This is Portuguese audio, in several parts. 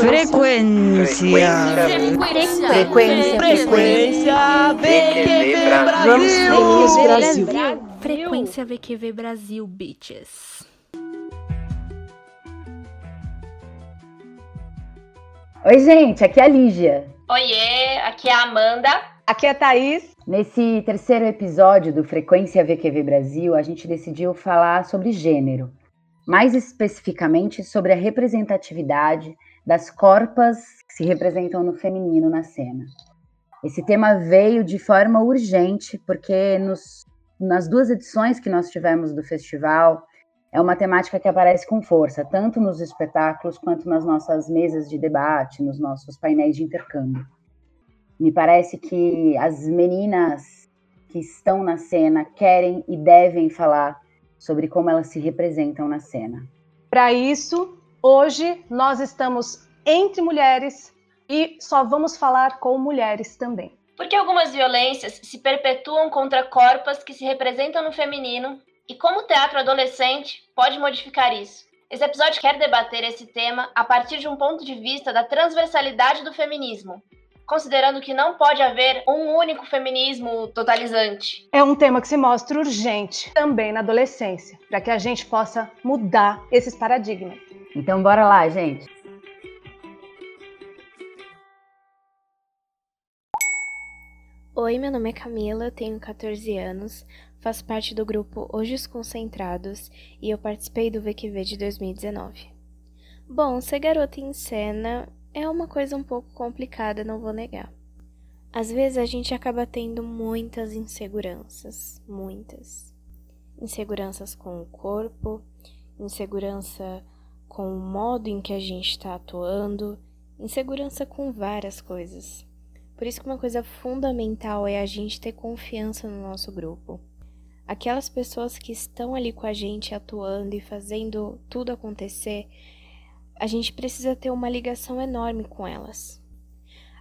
Frequência. Frequência. Frequência. VQV Brasil. Frequência VQV Brasil, bitches. Oi, gente, aqui é a Lígia. Oiê, aqui é a Amanda. Aqui é a Thaís. Nesse terceiro episódio do Frequência VQV Brasil, a gente decidiu falar sobre gênero, mais especificamente sobre a representatividade das corpas que se representam no feminino na cena. Esse tema veio de forma urgente, porque nos, nas duas edições que nós tivemos do festival, é uma temática que aparece com força, tanto nos espetáculos quanto nas nossas mesas de debate, nos nossos painéis de intercâmbio. Me parece que as meninas que estão na cena querem e devem falar sobre como elas se representam na cena. Para isso, hoje nós estamos entre mulheres e só vamos falar com mulheres também. Porque algumas violências se perpetuam contra corpos que se representam no feminino e como o teatro adolescente pode modificar isso? Esse episódio quer debater esse tema a partir de um ponto de vista da transversalidade do feminismo, considerando que não pode haver um único feminismo totalizante. É um tema que se mostra urgente também na adolescência, para que a gente possa mudar esses paradigmas. Então, bora lá, gente. Oi, meu nome é Camila, tenho 14 anos, faço parte do grupo Hoje os Concentrados e eu participei do VQV de 2019. Bom, ser garota em cena é uma coisa um pouco complicada, não vou negar. Às vezes a gente acaba tendo muitas inseguranças, muitas. Inseguranças com o corpo, insegurança com o modo em que a gente está atuando, insegurança com várias coisas. Por isso que uma coisa fundamental é a gente ter confiança no nosso grupo. Aquelas pessoas que estão ali com a gente atuando e fazendo tudo acontecer, a gente precisa ter uma ligação enorme com elas.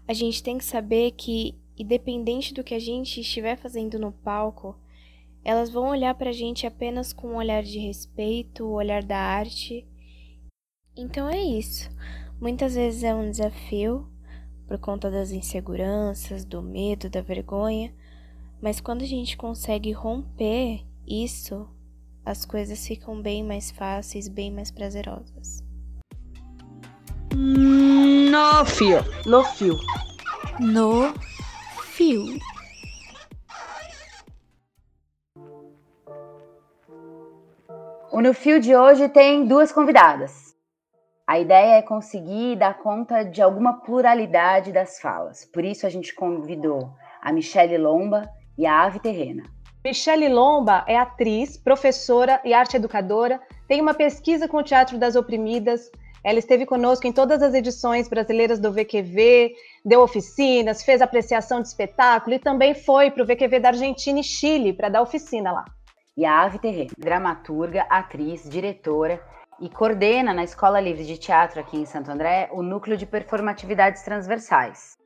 A gente tem que saber que, independente do que a gente estiver fazendo no palco, elas vão olhar para a gente apenas com um olhar de respeito, o olhar da arte. Então é isso. Muitas vezes é um desafio, por conta das inseguranças, do medo, da vergonha, mas quando a gente consegue romper isso, as coisas ficam bem mais fáceis, bem mais prazerosas. No fio. No fio. No fio. O No Fio de hoje tem duas convidadas. A ideia é conseguir dar conta de alguma pluralidade das falas. Por isso a gente convidou a Michele Lomba e a Ave Terrena. Michele Lomba é atriz, professora e arte educadora, tem uma pesquisa com o Teatro das Oprimidas. Ela esteve conosco em todas as edições brasileiras do VQV, deu oficinas, fez apreciação de espetáculo e também foi para o VQV da Argentina e Chile para dar oficina lá. E a Ave Terrena, dramaturga, atriz, diretora e coordena na Escola Livre de Teatro aqui em Santo André o núcleo de performatividades transversais.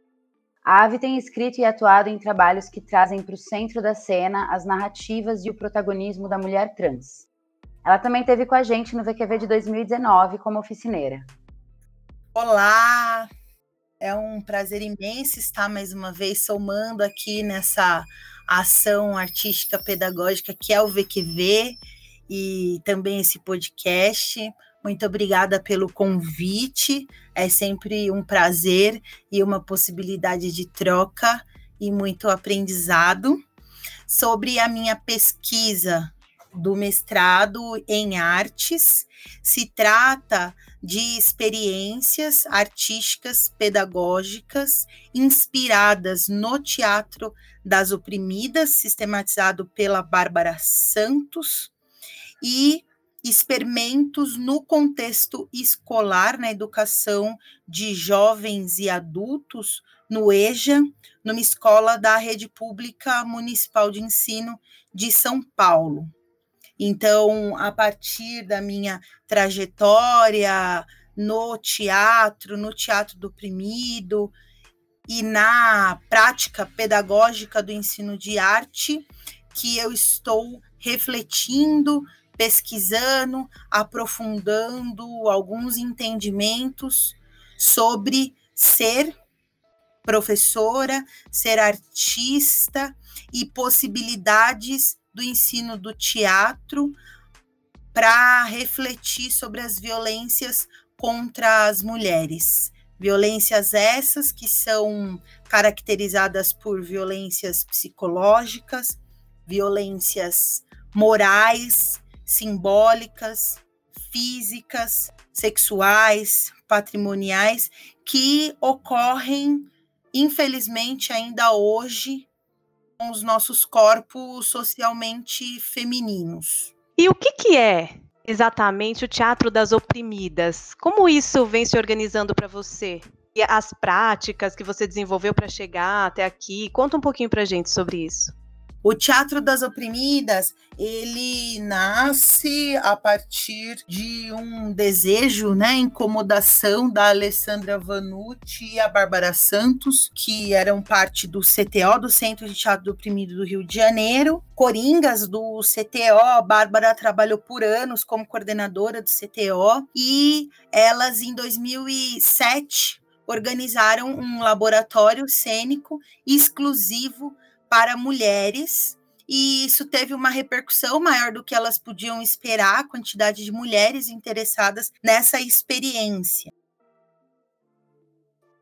A Ave tem escrito e atuado em trabalhos que trazem para o centro da cena as narrativas e o protagonismo da mulher trans. Ela também esteve com a gente no VQV de 2019 como oficineira. Olá! É um prazer imenso estar mais uma vez somando aqui nessa ação artística pedagógica que é o VQV e também esse podcast. Muito obrigada pelo convite. É sempre um prazer e uma possibilidade de troca e muito aprendizado. Sobre a minha pesquisa do mestrado em artes, se trata de experiências artísticas pedagógicas inspiradas no teatro das oprimidas, sistematizado pela Bárbara Santos, e experimentos no contexto escolar, na educação de jovens e adultos, no EJA, numa escola da Rede Pública Municipal de Ensino de São Paulo. Então, a partir da minha trajetória no teatro, no teatro do oprimido e na prática pedagógica do ensino de arte, que eu estou refletindo pesquisando, aprofundando alguns entendimentos sobre ser professora, ser artista e possibilidades do ensino do teatro para refletir sobre as violências contra as mulheres. Violências essas que são caracterizadas por violências psicológicas, violências morais, simbólicas, físicas, sexuais, patrimoniais, que ocorrem, infelizmente, ainda hoje com os nossos corpos socialmente femininos. E o que, que é exatamente o Teatro das Oprimidas? Como isso vem se organizando para você? E as práticas que você desenvolveu para chegar até aqui? Conta um pouquinho para gente sobre isso. O Teatro das Oprimidas, ele nasce a partir de um desejo, né, incomodação da Alessandra Vanucci e a Bárbara Santos, que eram parte do CTO, do Centro de Teatro do Oprimido do Rio de Janeiro. Coringas do CTO, Bárbara trabalhou por anos como coordenadora do CTO e elas em 2007 organizaram um laboratório cênico exclusivo para mulheres, e isso teve uma repercussão maior do que elas podiam esperar, a quantidade de mulheres interessadas nessa experiência.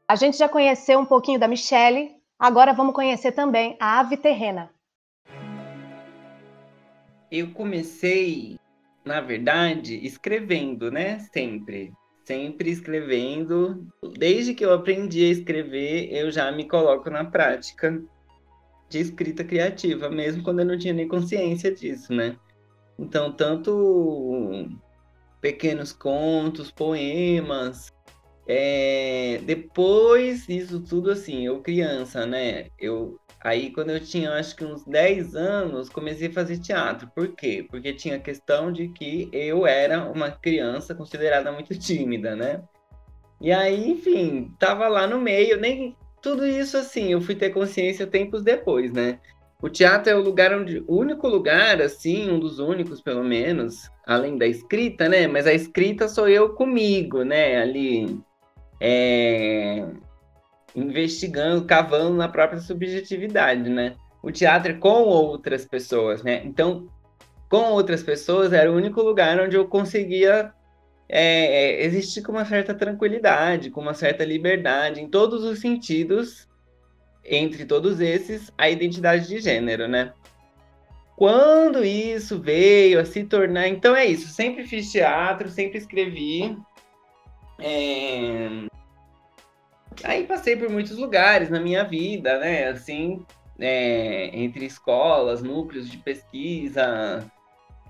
A gente já conheceu um pouquinho da Michelle, agora vamos conhecer também a Ave Terrena. Eu comecei, na verdade, escrevendo, né? Sempre. Sempre escrevendo. Desde que eu aprendi a escrever, eu já me coloco na prática de escrita criativa, mesmo quando eu não tinha nem consciência disso, né? Então, tanto pequenos contos, poemas. É... Depois isso tudo assim, eu criança, né? Eu aí quando eu tinha acho que uns 10 anos, comecei a fazer teatro. Por quê? Porque tinha a questão de que eu era uma criança considerada muito tímida, né? E aí, enfim, tava lá no meio, nem tudo isso, assim, eu fui ter consciência tempos depois, né? O teatro é o lugar onde. O único lugar, assim, um dos únicos, pelo menos, além da escrita, né? Mas a escrita sou eu comigo, né? Ali. É, investigando, cavando na própria subjetividade, né? O teatro é com outras pessoas, né? Então, com outras pessoas era o único lugar onde eu conseguia é, é, existe com uma certa tranquilidade, com uma certa liberdade, em todos os sentidos, entre todos esses, a identidade de gênero, né? Quando isso veio a se tornar. Então é isso, sempre fiz teatro, sempre escrevi. É... Aí passei por muitos lugares na minha vida, né? Assim, é... entre escolas, núcleos de pesquisa,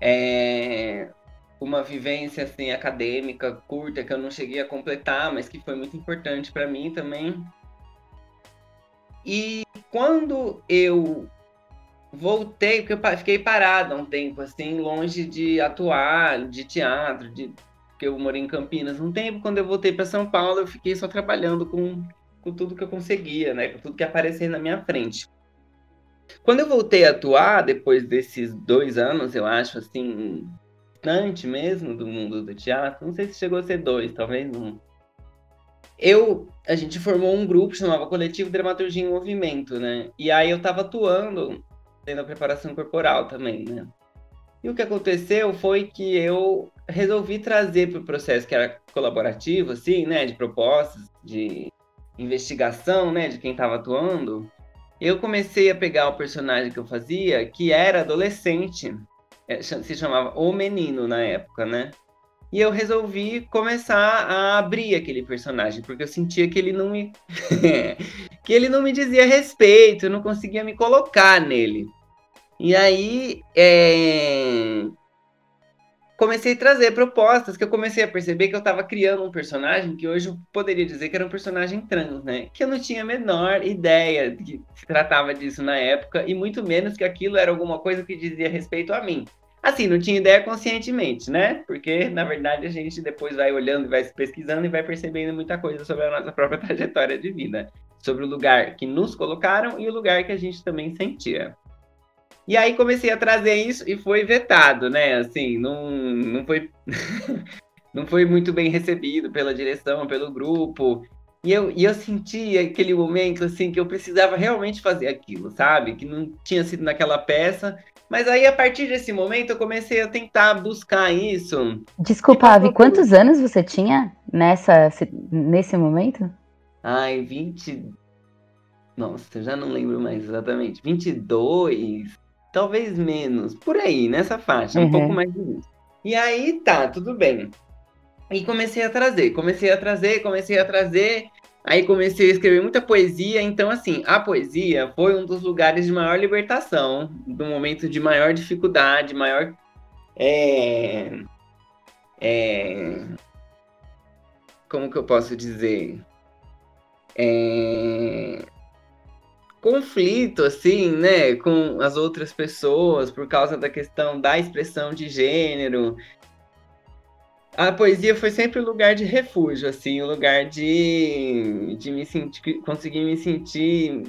é uma vivência assim acadêmica curta que eu não cheguei a completar, mas que foi muito importante para mim também. E quando eu voltei, porque eu fiquei parada um tempo assim, longe de atuar, de teatro, de porque eu morei em Campinas um tempo, quando eu voltei para São Paulo, eu fiquei só trabalhando com, com tudo que eu conseguia, né, com tudo que aparecia na minha frente. Quando eu voltei a atuar, depois desses dois anos, eu acho, assim, distante mesmo do mundo do teatro, não sei se chegou a ser dois, talvez um. Eu, a gente formou um grupo chamava Coletivo Dramaturgia em Movimento, né? E aí eu tava atuando tendo a preparação corporal também, né? E o que aconteceu foi que eu resolvi trazer para o processo que era colaborativo, assim, né, de propostas, de investigação, né, de quem estava atuando. Eu comecei a pegar o personagem que eu fazia, que era adolescente, se chamava O Menino na época, né? E eu resolvi começar a abrir aquele personagem, porque eu sentia que ele não me. que ele não me dizia respeito, eu não conseguia me colocar nele. E aí. É... Comecei a trazer propostas que eu comecei a perceber que eu estava criando um personagem que hoje eu poderia dizer que era um personagem trans, né? Que eu não tinha a menor ideia de que se tratava disso na época, e muito menos que aquilo era alguma coisa que dizia respeito a mim. Assim, não tinha ideia conscientemente, né? Porque, na verdade, a gente depois vai olhando vai se pesquisando e vai percebendo muita coisa sobre a nossa própria trajetória de vida. Sobre o lugar que nos colocaram e o lugar que a gente também sentia. E aí comecei a trazer isso e foi vetado, né? Assim, não, não foi. não foi muito bem recebido pela direção, pelo grupo. E eu, e eu senti aquele momento assim que eu precisava realmente fazer aquilo, sabe? Que não tinha sido naquela peça. Mas aí, a partir desse momento, eu comecei a tentar buscar isso. Desculpa, Avi, quantos anos você tinha nessa, nesse momento? Ai, 20. Nossa, eu já não lembro mais exatamente. 22, talvez menos. Por aí, nessa faixa, uhum. um pouco mais disso. E aí, tá, tudo bem. E comecei a trazer, comecei a trazer, comecei a trazer. Aí comecei a escrever muita poesia. Então, assim, a poesia foi um dos lugares de maior libertação, do momento de maior dificuldade, maior. É, é, como que eu posso dizer? É, conflito, assim, né, com as outras pessoas por causa da questão da expressão de gênero, a poesia foi sempre um lugar de refúgio, assim, um lugar de, de me sentir, conseguir me sentir,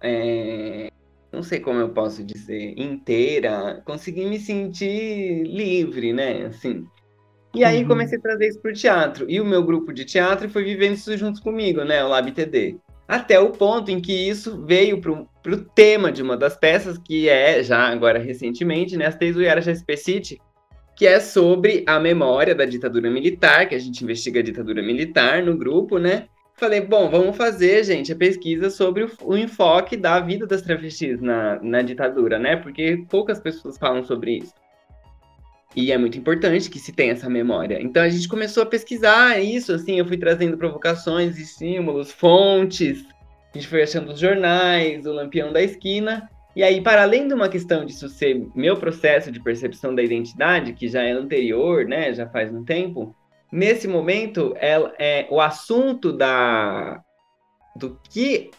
é, não sei como eu posso dizer, inteira, conseguir me sentir livre, né, assim. E aí uhum. comecei a trazer isso para o teatro. E o meu grupo de teatro foi vivendo isso junto comigo, né, o LabTD. Até o ponto em que isso veio para o tema de uma das peças, que é, já agora recentemente, né, as Teis Uyara Jaspecite, que é sobre a memória da ditadura militar, que a gente investiga a ditadura militar no grupo, né? Falei, bom, vamos fazer, gente, a pesquisa sobre o, o enfoque da vida das travestis na, na ditadura, né? Porque poucas pessoas falam sobre isso. E é muito importante que se tenha essa memória. Então a gente começou a pesquisar isso, assim, eu fui trazendo provocações, estímulos, fontes. A gente foi achando os jornais, o Lampião da Esquina. E aí, para além de uma questão disso ser meu processo de percepção da identidade, que já é anterior, né, já faz um tempo, nesse momento é, o assunto da do que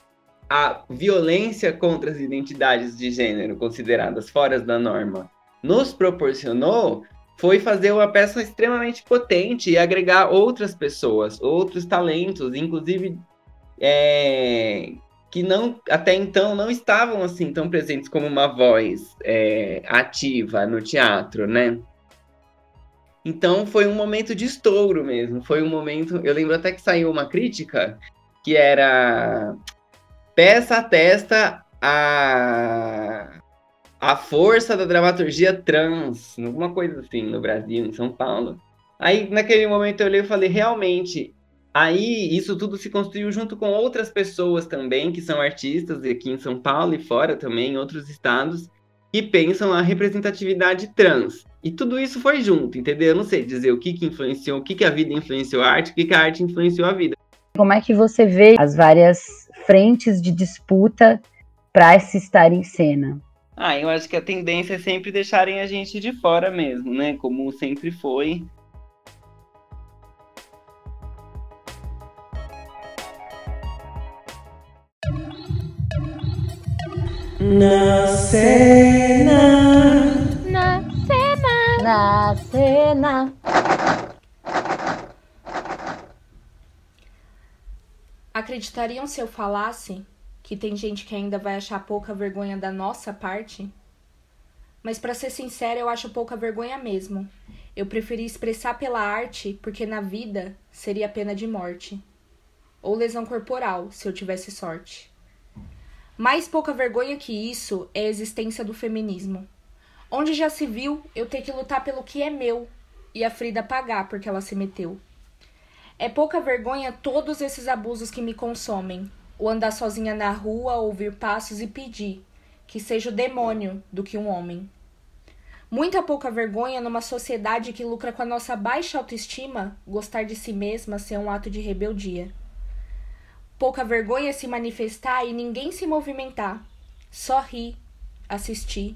a violência contra as identidades de gênero consideradas fora da norma nos proporcionou foi fazer uma peça extremamente potente e agregar outras pessoas, outros talentos, inclusive é, que não até então não estavam assim tão presentes como uma voz é, ativa no teatro, né? Então foi um momento de estouro mesmo. Foi um momento. Eu lembro até que saiu uma crítica que era peça testa a a força da dramaturgia trans, alguma coisa assim no Brasil, em São Paulo. Aí naquele momento eu olhei e falei, realmente Aí isso tudo se construiu junto com outras pessoas também, que são artistas aqui em São Paulo e fora também, em outros estados, que pensam a representatividade trans. E tudo isso foi junto, entendeu? Eu não sei dizer o que, que influenciou, o que, que a vida influenciou a arte, o que, que a arte influenciou a vida. Como é que você vê as várias frentes de disputa para se estar em cena? Ah, eu acho que a tendência é sempre deixarem a gente de fora mesmo, né? Como sempre foi. Na cena. Na cena. Na cena. Acreditariam se eu falasse que tem gente que ainda vai achar pouca vergonha da nossa parte? Mas para ser sincera, eu acho pouca vergonha mesmo. Eu preferi expressar pela arte porque na vida seria pena de morte ou lesão corporal, se eu tivesse sorte. Mais pouca vergonha que isso é a existência do feminismo. Onde já se viu eu ter que lutar pelo que é meu e a Frida pagar porque ela se meteu. É pouca vergonha todos esses abusos que me consomem. O andar sozinha na rua, ouvir passos e pedir que seja o demônio do que um homem. Muita pouca vergonha numa sociedade que lucra com a nossa baixa autoestima, gostar de si mesma ser um ato de rebeldia. Pouca vergonha se manifestar e ninguém se movimentar. Só rir, assistir.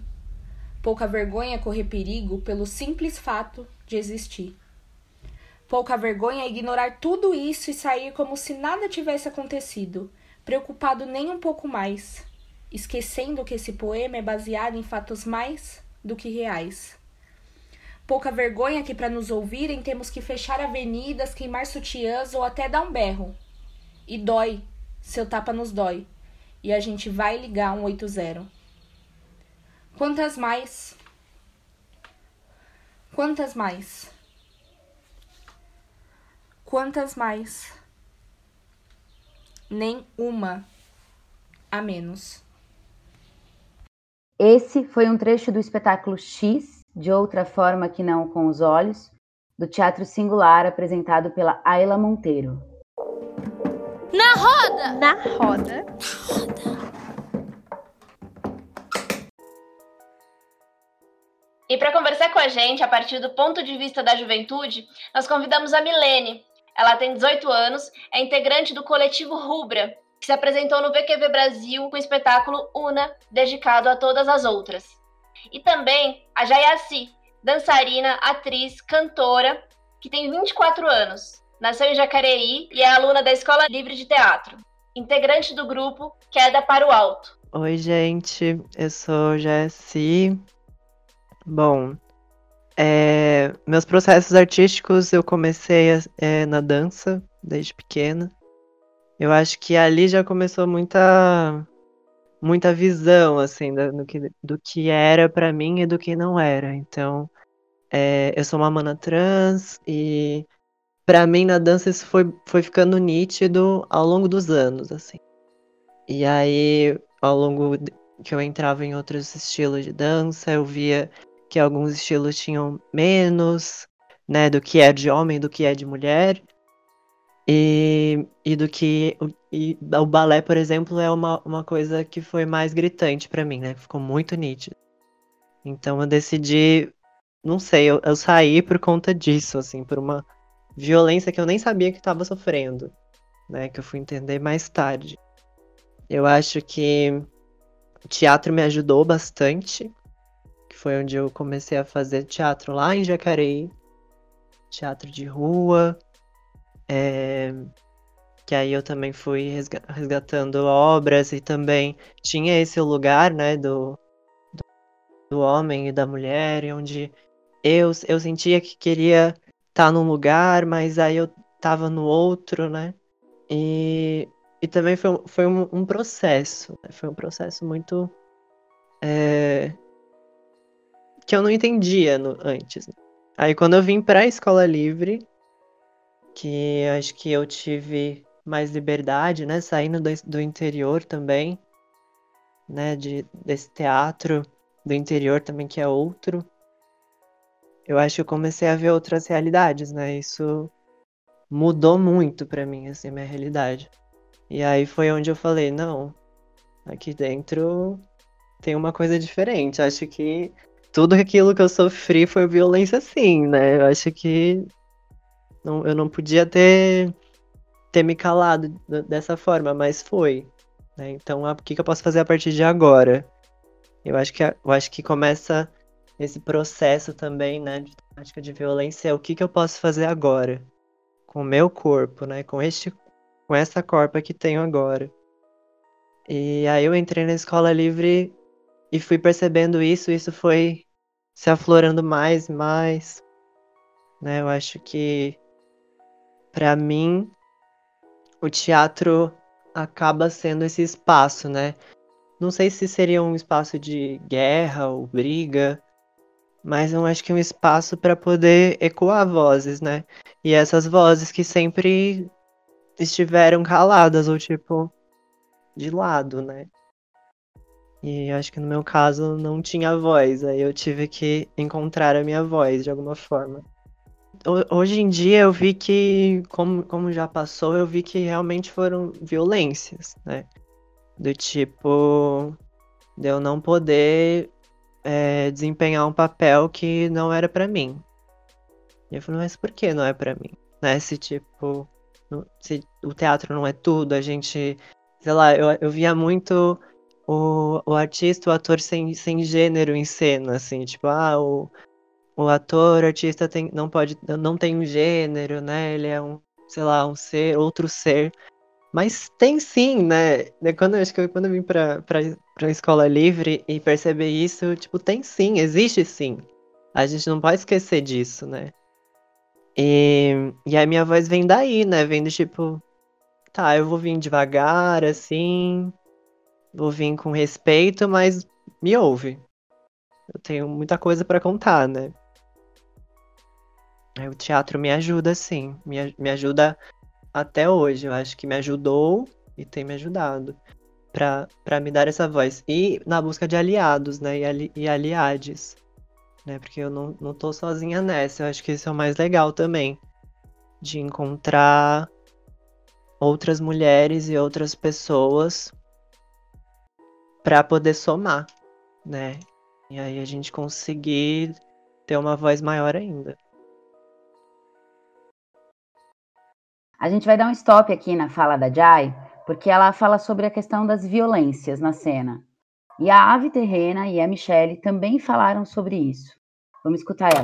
Pouca vergonha correr perigo pelo simples fato de existir. Pouca vergonha ignorar tudo isso e sair como se nada tivesse acontecido, preocupado nem um pouco mais, esquecendo que esse poema é baseado em fatos mais do que reais. Pouca vergonha que para nos ouvirem temos que fechar avenidas, queimar sutiãs ou até dar um berro e dói. Seu tapa nos dói. E a gente vai ligar um 80. Quantas mais? Quantas mais? Quantas mais? Nem uma a menos. Esse foi um trecho do espetáculo X, de outra forma que não com os olhos, do Teatro Singular, apresentado pela Ayla Monteiro. Na roda! Na roda. E para conversar com a gente, a partir do ponto de vista da juventude, nós convidamos a Milene. Ela tem 18 anos, é integrante do coletivo Rubra, que se apresentou no VQV Brasil com o espetáculo Una, dedicado a todas as outras. E também a Jayaci, dançarina, atriz, cantora, que tem 24 anos. Nasceu em Jacareí e é aluna da Escola Livre de Teatro. Integrante do grupo Queda para o Alto. Oi, gente. Eu sou Jayaci. Bom, é, meus processos artísticos eu comecei é, na dança desde pequena. Eu acho que ali já começou muita muita visão assim do, que, do que era para mim e do que não era. Então, é, eu sou uma mana trans e para mim na dança isso foi, foi ficando nítido ao longo dos anos, assim. E aí, ao longo que eu entrava em outros estilos de dança, eu via que alguns estilos tinham menos, né, do que é de homem, do que é de mulher. E, e do que. E o balé, por exemplo, é uma, uma coisa que foi mais gritante para mim, né? Ficou muito nítido. Então eu decidi. Não sei, eu, eu saí por conta disso, assim, por uma violência que eu nem sabia que estava sofrendo, né? Que eu fui entender mais tarde. Eu acho que o teatro me ajudou bastante, que foi onde eu comecei a fazer teatro lá em Jacareí, teatro de rua, é, que aí eu também fui resgatando obras e também tinha esse lugar, né, do, do, homem e da mulher, onde eu, eu sentia que queria tá num lugar, mas aí eu estava no outro, né? E, e também foi, foi um, um processo, né? foi um processo muito. É, que eu não entendia no, antes. Né? Aí quando eu vim para a escola livre, que acho que eu tive mais liberdade, né? Saindo do, do interior também, né? De, desse teatro do interior também, que é outro. Eu acho que eu comecei a ver outras realidades, né? Isso mudou muito para mim, assim, minha realidade. E aí foi onde eu falei, não, aqui dentro tem uma coisa diferente. Acho que tudo aquilo que eu sofri foi violência sim, né? Eu acho que não, eu não podia ter, ter me calado dessa forma, mas foi. Né? Então, o que, que eu posso fazer a partir de agora? Eu acho que, eu acho que começa esse processo também, né, de prática de violência, é o que, que eu posso fazer agora com o meu corpo, né, com este, com essa corpa que tenho agora. E aí eu entrei na escola livre e fui percebendo isso, isso foi se aflorando mais e mais, né? Eu acho que para mim, o teatro acaba sendo esse espaço, né? Não sei se seria um espaço de guerra ou briga, mas eu acho que é um espaço para poder ecoar vozes, né? E essas vozes que sempre estiveram caladas ou tipo de lado, né? E acho que no meu caso não tinha voz, aí eu tive que encontrar a minha voz de alguma forma hoje em dia eu vi que, como, como já passou, eu vi que realmente foram violências, né? Do tipo, de eu não poder é, desempenhar um papel que não era para mim. E eu falei, mas por que não é para mim? Né? Se tipo, se o teatro não é tudo, a gente, sei lá, eu, eu via muito o, o artista, o ator sem, sem gênero em cena, assim, tipo, ah, o o ator, o artista tem, não pode, não tem um gênero, né? Ele é um, sei lá, um ser, outro ser. Mas tem sim, né? Quando, acho que quando eu vim pra, pra, pra escola livre e perceber isso, tipo, tem sim, existe sim. A gente não pode esquecer disso, né? E, e a minha voz vem daí, né? Vem do tipo, tá, eu vou vir devagar, assim, vou vir com respeito, mas me ouve. Eu tenho muita coisa para contar, né? O teatro me ajuda, sim. Me, me ajuda até hoje. Eu acho que me ajudou e tem me ajudado para me dar essa voz. E na busca de aliados, né? E, ali, e aliades. Né? Porque eu não, não tô sozinha nessa. Eu acho que isso é o mais legal também. De encontrar outras mulheres e outras pessoas para poder somar, né? E aí a gente conseguir ter uma voz maior ainda. A gente vai dar um stop aqui na fala da Jai, porque ela fala sobre a questão das violências na cena. E a Ave Terrena e a Michelle também falaram sobre isso. Vamos escutar ela.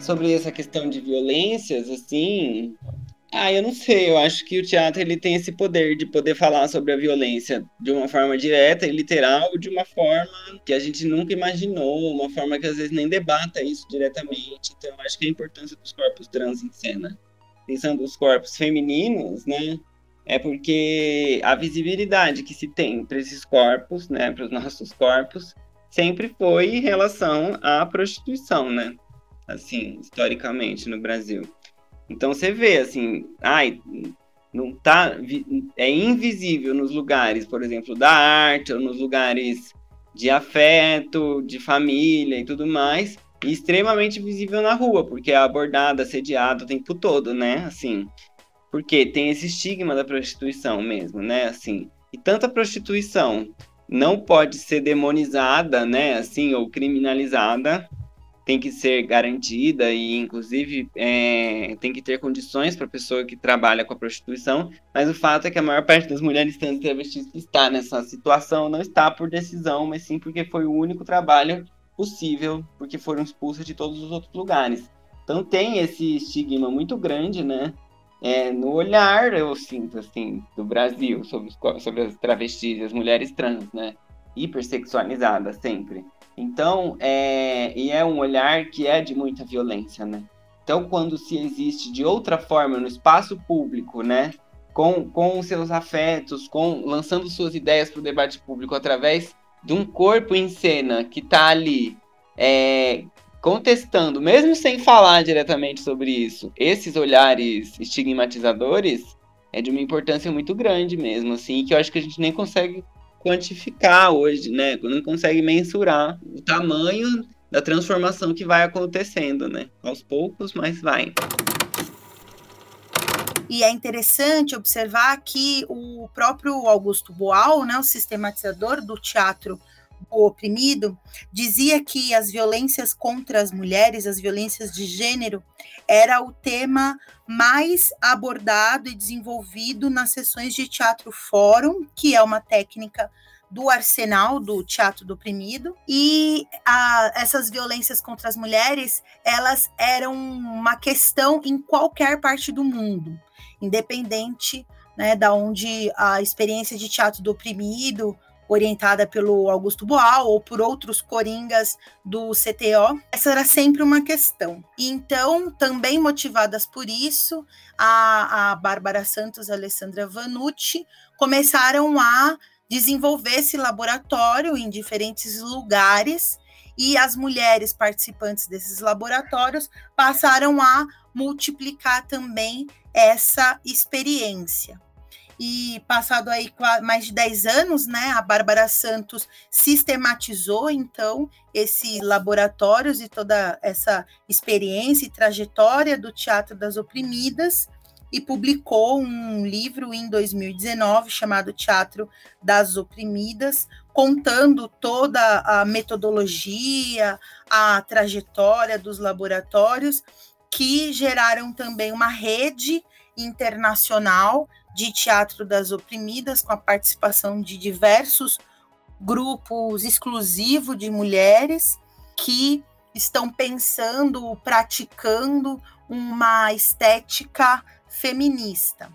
Sobre essa questão de violências, assim, ah, eu não sei. Eu acho que o teatro ele tem esse poder de poder falar sobre a violência de uma forma direta e literal, de uma forma que a gente nunca imaginou, uma forma que às vezes nem debata isso diretamente. Então, eu acho que a importância dos corpos trans em cena, pensando os corpos femininos, né? É porque a visibilidade que se tem para esses corpos, né, para os nossos corpos, sempre foi em relação à prostituição, né? Assim, historicamente no Brasil. Então você vê assim, ai, não tá é invisível nos lugares, por exemplo, da arte ou nos lugares de afeto, de família e tudo mais, e extremamente visível na rua, porque é abordada, assediada o tempo todo, né? Assim, porque tem esse estigma da prostituição mesmo, né? Assim, e tanta prostituição não pode ser demonizada, né? Assim, ou criminalizada tem que ser garantida e, inclusive, é, tem que ter condições para a pessoa que trabalha com a prostituição, mas o fato é que a maior parte das mulheres trans e travestis que está nessa situação não está por decisão, mas sim porque foi o único trabalho possível, porque foram expulsas de todos os outros lugares. Então tem esse estigma muito grande, né? É, no olhar, eu sinto, assim, do Brasil sobre, sobre as travestis e as mulheres trans, né? Hipersexualizadas sempre. Então, é, e é um olhar que é de muita violência, né? Então, quando se existe de outra forma no espaço público, né, com, com seus afetos, com lançando suas ideias para o debate público através de um corpo em cena que está ali é, contestando, mesmo sem falar diretamente sobre isso, esses olhares estigmatizadores é de uma importância muito grande mesmo, assim, que eu acho que a gente nem consegue quantificar hoje, né? Não consegue mensurar o tamanho da transformação que vai acontecendo, né? Aos poucos, mas vai. E é interessante observar que o próprio Augusto Boal, né, o sistematizador do teatro o oprimido, dizia que as violências contra as mulheres, as violências de gênero, era o tema mais abordado e desenvolvido nas sessões de teatro fórum, que é uma técnica do arsenal do teatro do oprimido e a, essas violências contra as mulheres elas eram uma questão em qualquer parte do mundo independente né da onde a experiência de teatro do oprimido orientada pelo Augusto Boal ou por outros coringas do CTO. Essa era sempre uma questão. Então, também motivadas por isso, a, a Bárbara Santos e a Alessandra Vanucci começaram a desenvolver esse laboratório em diferentes lugares e as mulheres participantes desses laboratórios passaram a multiplicar também essa experiência. E passado aí mais de 10 anos, né, a Bárbara Santos sistematizou então esses laboratórios e toda essa experiência e trajetória do Teatro das Oprimidas e publicou um livro em 2019 chamado Teatro das Oprimidas, contando toda a metodologia, a trajetória dos laboratórios que geraram também uma rede internacional de Teatro das Oprimidas, com a participação de diversos grupos exclusivos de mulheres que estão pensando, praticando uma estética feminista.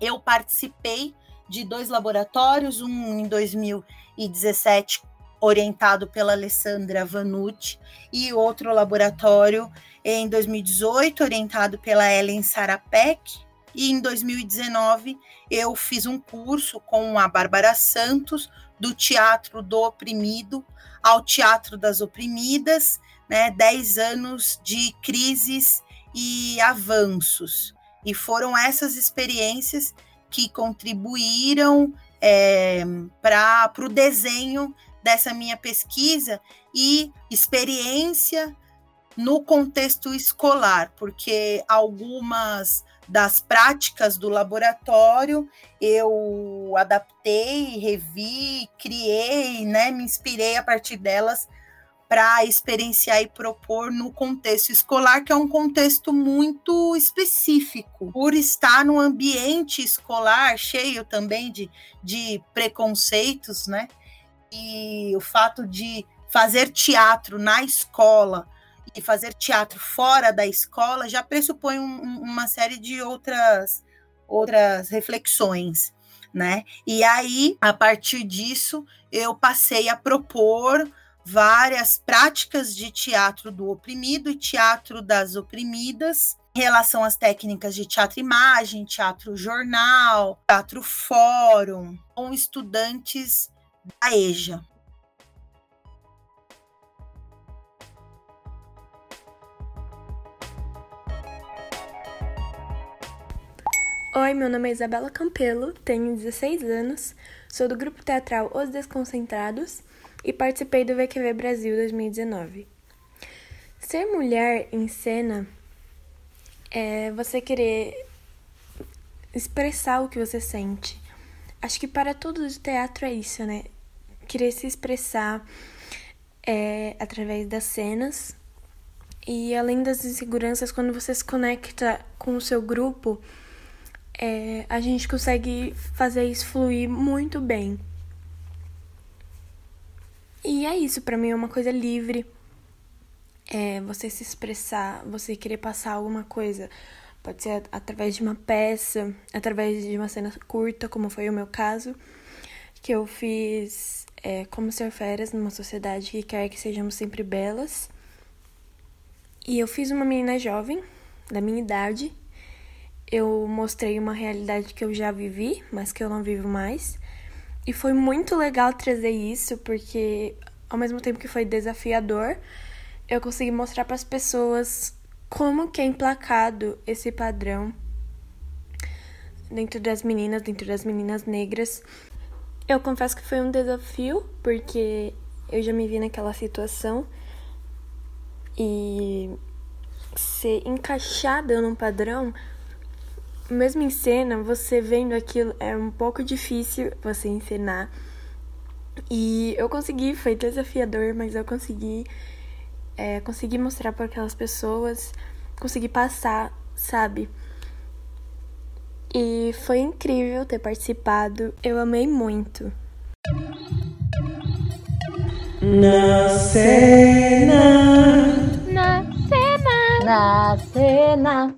Eu participei de dois laboratórios, um em 2017 orientado pela Alessandra Vanucci e outro laboratório em 2018 orientado pela Ellen Sarapek e em 2019 eu fiz um curso com a Bárbara Santos do Teatro do Oprimido ao Teatro das Oprimidas, né, 10 anos de crises e avanços. E foram essas experiências que contribuíram é, para o desenho dessa minha pesquisa e experiência no contexto escolar, porque algumas das práticas do laboratório eu adaptei, revi, criei, né, me inspirei a partir delas para experienciar e propor no contexto escolar, que é um contexto muito específico, por estar no ambiente escolar cheio também de, de preconceitos, né? E o fato de fazer teatro na escola e fazer teatro fora da escola já pressupõe um, uma série de outras, outras reflexões, né? E aí, a partir disso, eu passei a propor várias práticas de teatro do oprimido e teatro das oprimidas, em relação às técnicas de teatro-imagem, teatro-jornal, teatro-fórum, com estudantes da EJA. Oi, meu nome é Isabela Campelo, tenho 16 anos, sou do grupo teatral Os Desconcentrados e participei do VQV Brasil 2019. Ser mulher em cena é você querer expressar o que você sente. Acho que para todos o teatro é isso, né? Querer se expressar é, através das cenas e além das inseguranças, quando você se conecta com o seu grupo é, a gente consegue fazer isso fluir muito bem. E é isso, para mim é uma coisa livre. É você se expressar, você querer passar alguma coisa. Pode ser através de uma peça, através de uma cena curta, como foi o meu caso, que eu fiz é, Como Ser Férias numa sociedade que quer que sejamos sempre belas. E eu fiz uma menina jovem, da minha idade, eu mostrei uma realidade que eu já vivi, mas que eu não vivo mais. E foi muito legal trazer isso, porque ao mesmo tempo que foi desafiador, eu consegui mostrar para as pessoas como que é emplacado esse padrão dentro das meninas, dentro das meninas negras. Eu confesso que foi um desafio, porque eu já me vi naquela situação e ser encaixada num padrão mesmo em cena, você vendo aquilo é um pouco difícil você encenar. E eu consegui, foi desafiador, mas eu consegui, é, consegui mostrar para aquelas pessoas, consegui passar, sabe? E foi incrível ter participado, eu amei muito. Na cena. Na cena. Na cena.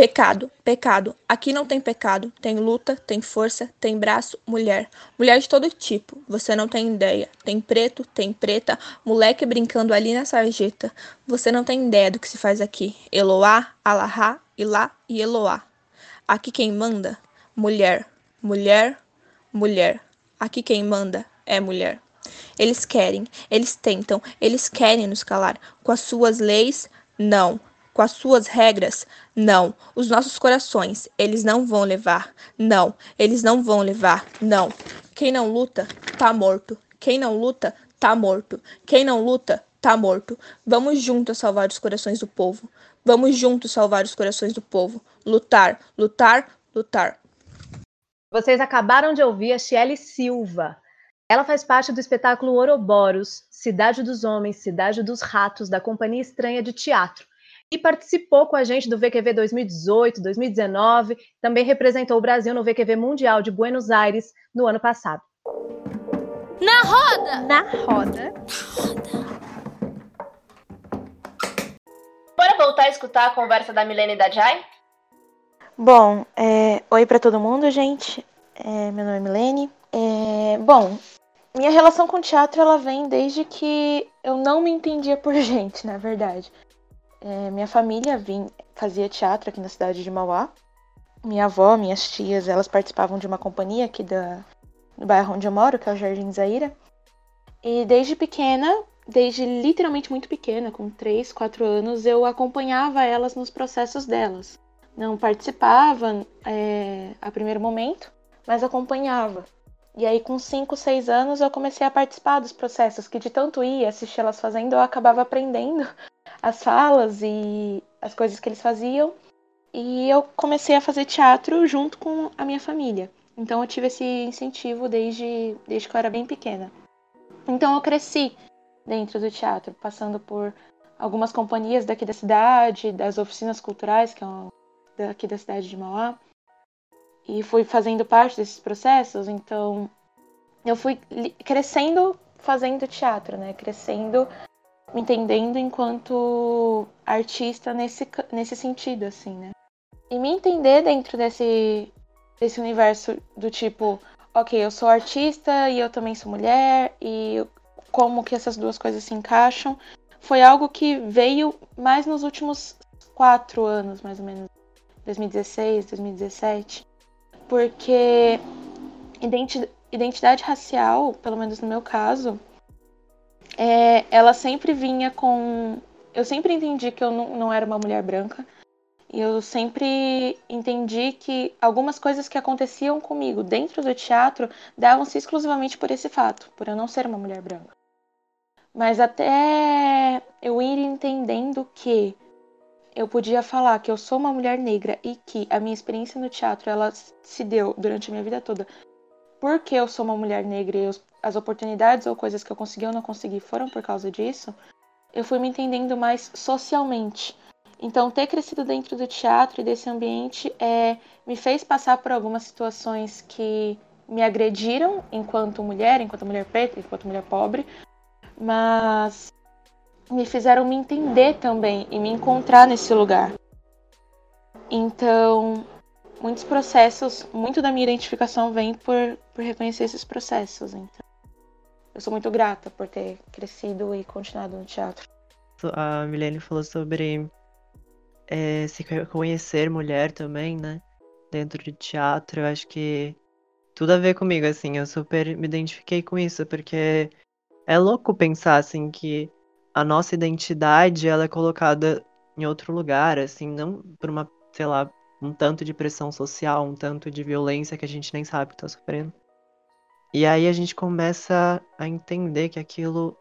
Pecado, pecado. Aqui não tem pecado. Tem luta, tem força, tem braço, mulher. Mulher de todo tipo. Você não tem ideia. Tem preto, tem preta. Moleque brincando ali na sarjeta. Você não tem ideia do que se faz aqui. Eloá, Alahá, Ilá e Eloá. Aqui quem manda? Mulher. Mulher, mulher. Aqui quem manda é mulher. Eles querem, eles tentam, eles querem nos calar. Com as suas leis, não com as suas regras? Não. Os nossos corações, eles não vão levar. Não. Eles não vão levar. Não. Quem não luta, tá morto. Quem não luta, tá morto. Quem não luta, tá morto. Vamos juntos salvar os corações do povo. Vamos juntos salvar os corações do povo. Lutar, lutar, lutar. Vocês acabaram de ouvir a Chiele Silva. Ela faz parte do espetáculo Ouroboros, Cidade dos Homens, Cidade dos Ratos, da Companhia Estranha de Teatro e participou com a gente do VQV 2018, 2019, também representou o Brasil no VQV Mundial de Buenos Aires no ano passado. Na roda! Na roda. Bora voltar a escutar a conversa da Milene e da Jai? Bom, é, oi para todo mundo, gente. É, meu nome é Milene. É, bom, minha relação com teatro ela vem desde que eu não me entendia por gente, na verdade. É, minha família vim, fazia teatro aqui na cidade de Mauá. Minha avó, minhas tias, elas participavam de uma companhia aqui da, do bairro onde eu moro, que é o Jardim Zaira. E desde pequena, desde literalmente muito pequena, com 3, 4 anos, eu acompanhava elas nos processos delas. Não participava é, a primeiro momento, mas acompanhava. E aí, com 5, 6 anos, eu comecei a participar dos processos, que de tanto ir assistir elas fazendo, eu acabava aprendendo as falas e as coisas que eles faziam. E eu comecei a fazer teatro junto com a minha família. Então eu tive esse incentivo desde, desde que eu era bem pequena. Então eu cresci dentro do teatro, passando por algumas companhias daqui da cidade, das oficinas culturais, que é daqui da cidade de Mauá. E fui fazendo parte desses processos, então eu fui crescendo fazendo teatro, né? Crescendo me entendendo enquanto artista nesse, nesse sentido, assim, né? E me entender dentro desse, desse universo do tipo, ok, eu sou artista e eu também sou mulher, e como que essas duas coisas se encaixam, foi algo que veio mais nos últimos quatro anos, mais ou menos, 2016, 2017, porque identidade racial, pelo menos no meu caso, é, ela sempre vinha com. Eu sempre entendi que eu não, não era uma mulher branca. E eu sempre entendi que algumas coisas que aconteciam comigo dentro do teatro davam-se exclusivamente por esse fato, por eu não ser uma mulher branca. Mas até eu ir entendendo que eu podia falar que eu sou uma mulher negra e que a minha experiência no teatro ela se deu durante a minha vida toda porque eu sou uma mulher negra e eu, as oportunidades ou coisas que eu consegui ou não consegui foram por causa disso, eu fui me entendendo mais socialmente. Então, ter crescido dentro do teatro e desse ambiente é, me fez passar por algumas situações que me agrediram enquanto mulher, enquanto mulher preta, enquanto mulher pobre, mas me fizeram me entender também e me encontrar nesse lugar. Então, muitos processos, muito da minha identificação vem por, por reconhecer esses processos. Então, eu sou muito grata por ter crescido e continuado no teatro. A Milene falou sobre é, se conhecer mulher também, né? Dentro de teatro, eu acho que tudo a ver comigo, assim. Eu super me identifiquei com isso, porque é louco pensar, assim, que a nossa identidade, ela é colocada em outro lugar, assim, não por uma, sei lá, um tanto de pressão social, um tanto de violência que a gente nem sabe que tá sofrendo. E aí a gente começa a entender que aquilo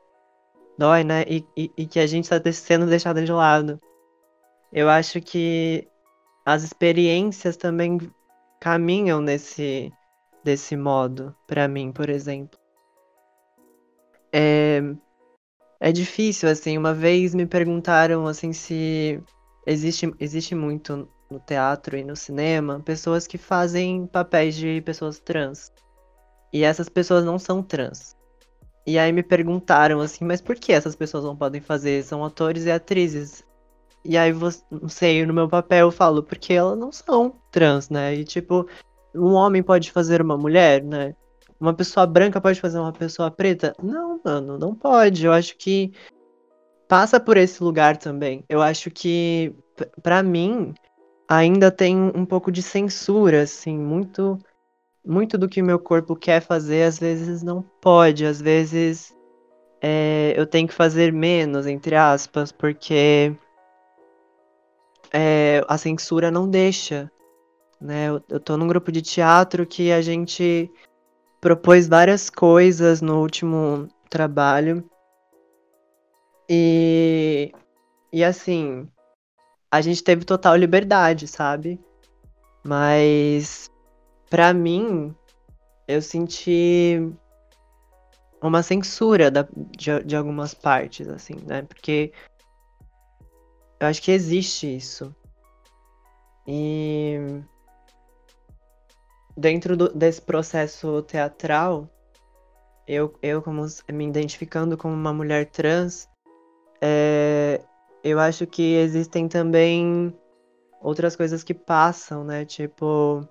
dói, né? E, e, e que a gente está sendo deixado de lado. Eu acho que as experiências também caminham nesse desse modo, para mim, por exemplo. É, é difícil, assim. Uma vez me perguntaram, assim, se existe, existe muito no teatro e no cinema pessoas que fazem papéis de pessoas trans. E essas pessoas não são trans. E aí me perguntaram assim, mas por que essas pessoas não podem fazer? São atores e atrizes. E aí, não sei, no meu papel eu falo, porque elas não são trans, né? E tipo, um homem pode fazer uma mulher, né? Uma pessoa branca pode fazer uma pessoa preta? Não, mano, não pode. Eu acho que passa por esse lugar também. Eu acho que, para mim, ainda tem um pouco de censura, assim, muito muito do que meu corpo quer fazer, às vezes não pode, às vezes é, eu tenho que fazer menos, entre aspas, porque é, a censura não deixa. Né? Eu, eu tô num grupo de teatro que a gente propôs várias coisas no último trabalho. E, e assim, a gente teve total liberdade, sabe? Mas para mim, eu senti uma censura da, de, de algumas partes, assim, né? Porque eu acho que existe isso. E dentro do, desse processo teatral, eu, eu como me identificando como uma mulher trans, é, eu acho que existem também outras coisas que passam, né? Tipo,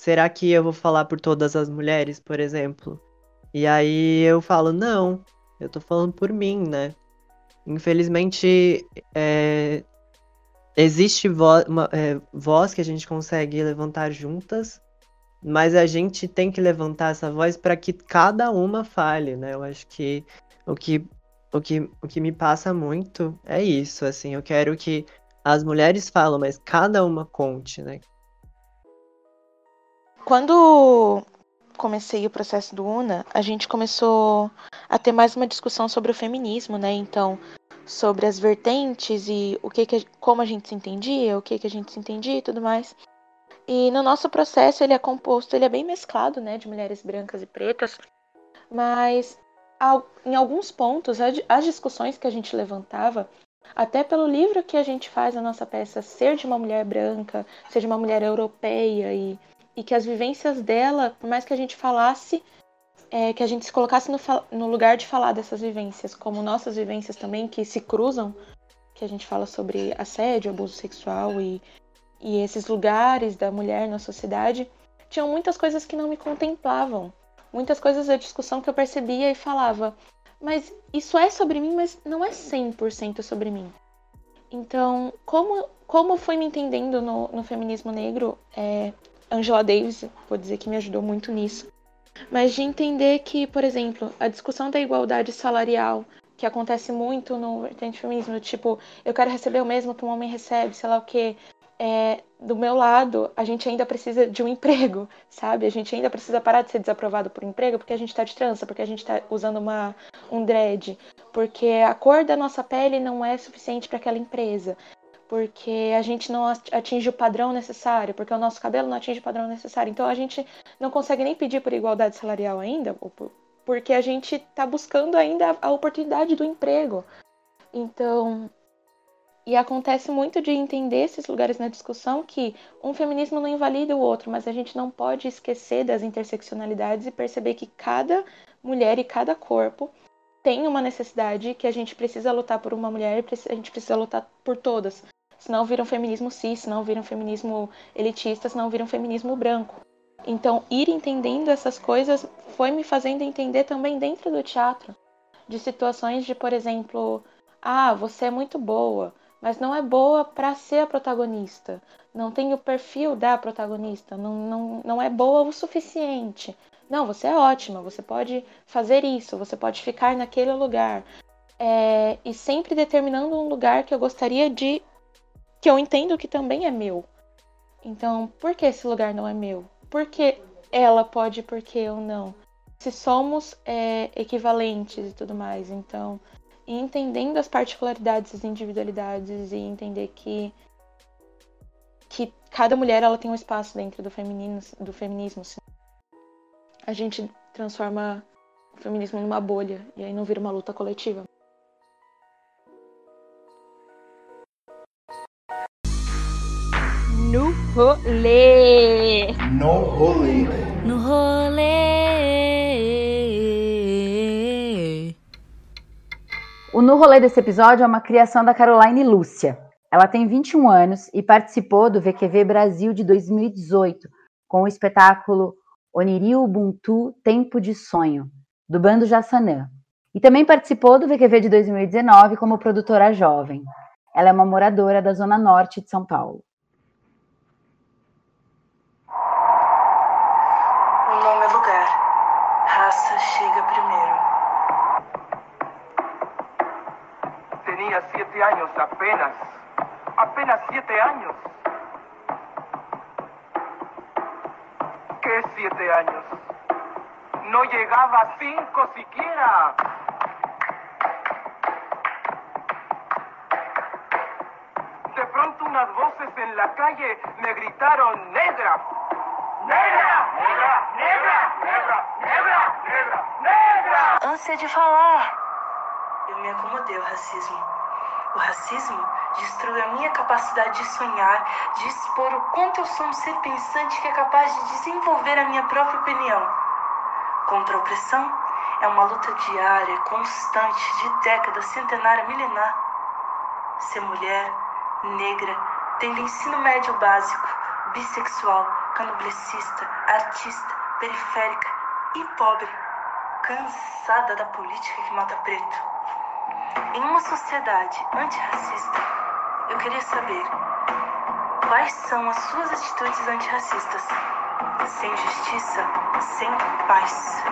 será que eu vou falar por todas as mulheres, por exemplo? E aí eu falo, não, eu tô falando por mim, né? Infelizmente, é, existe vo uma, é, voz que a gente consegue levantar juntas, mas a gente tem que levantar essa voz para que cada uma fale, né? Eu acho que o que o que, o que me passa muito é isso, assim, eu quero que as mulheres falam, mas cada uma conte, né? Quando comecei o processo do UNA, a gente começou a ter mais uma discussão sobre o feminismo, né? Então, sobre as vertentes e o que, que como a gente se entendia, o que, que a gente se entendia e tudo mais. E no nosso processo ele é composto, ele é bem mesclado, né, de mulheres brancas e pretas, mas em alguns pontos as discussões que a gente levantava, até pelo livro que a gente faz a nossa peça ser de uma mulher branca, ser de uma mulher europeia e, e que as vivências dela, por mais que a gente falasse, é, que a gente se colocasse no, no lugar de falar dessas vivências, como nossas vivências também que se cruzam, que a gente fala sobre assédio, abuso sexual e, e esses lugares da mulher na sociedade, tinham muitas coisas que não me contemplavam. Muitas coisas da discussão que eu percebia e falava, mas isso é sobre mim, mas não é 100% sobre mim. Então, como, como fui me entendendo no, no feminismo negro, é, Angela Davis, vou dizer que me ajudou muito nisso. Mas de entender que, por exemplo, a discussão da igualdade salarial, que acontece muito no vertente feminismo, tipo, eu quero receber o mesmo que um homem recebe, sei lá o quê, é, do meu lado, a gente ainda precisa de um emprego, sabe? A gente ainda precisa parar de ser desaprovado por emprego porque a gente tá de trança, porque a gente tá usando uma, um dread, porque a cor da nossa pele não é suficiente para aquela empresa, porque a gente não atinge o padrão necessário, porque o nosso cabelo não atinge o padrão necessário. Então a gente não consegue nem pedir por igualdade salarial ainda, porque a gente tá buscando ainda a oportunidade do emprego. Então, e acontece muito de entender esses lugares na discussão que um feminismo não invalida o outro, mas a gente não pode esquecer das interseccionalidades e perceber que cada mulher e cada corpo tem uma necessidade que a gente precisa lutar por uma mulher a gente precisa lutar por todas. Senão vira um feminismo cis, senão vira um feminismo elitista, senão vira um feminismo branco. Então, ir entendendo essas coisas foi me fazendo entender também dentro do teatro. De situações de, por exemplo, ah, você é muito boa, mas não é boa para ser a protagonista. Não tem o perfil da protagonista. Não, não, não é boa o suficiente. Não, você é ótima, você pode fazer isso, você pode ficar naquele lugar. É, e sempre determinando um lugar que eu gostaria de. Que eu entendo que também é meu. Então, por que esse lugar não é meu? Por que ela pode, por que eu não? Se somos é, equivalentes e tudo mais. Então, entendendo as particularidades, as individualidades e entender que que cada mulher ela tem um espaço dentro do feminino, do feminismo. A gente transforma o feminismo numa bolha e aí não vira uma luta coletiva. No rolê. No rolê. No rolê. O No Rolê desse episódio é uma criação da Caroline Lúcia. Ela tem 21 anos e participou do VQV Brasil de 2018 com o espetáculo Oniri Ubuntu Tempo de Sonho, do Bando Jassanã. E também participou do VQV de 2019 como produtora jovem. Ela é uma moradora da Zona Norte de São Paulo. Apenas. Apenas siete años. ¿Qué siete años? No llegaba a cinco siquiera. De pronto unas voces en la calle me gritaron negra. Negra, negra, negra, negra, negra, negra, negra. Ânsia de falar. Eu me acomodei ao racismo. O racismo destruiu a minha capacidade de sonhar, de expor o quanto eu sou um ser pensante que é capaz de desenvolver a minha própria opinião. Contra a opressão é uma luta diária, constante, de décadas, centenária, milenar. Ser mulher, negra, tendo ensino médio básico, bissexual, canoblecista, artista, periférica e pobre. Cansada da política que mata preto. Em uma sociedade antirracista, eu queria saber quais são as suas atitudes antirracistas. Sem justiça, sem paz.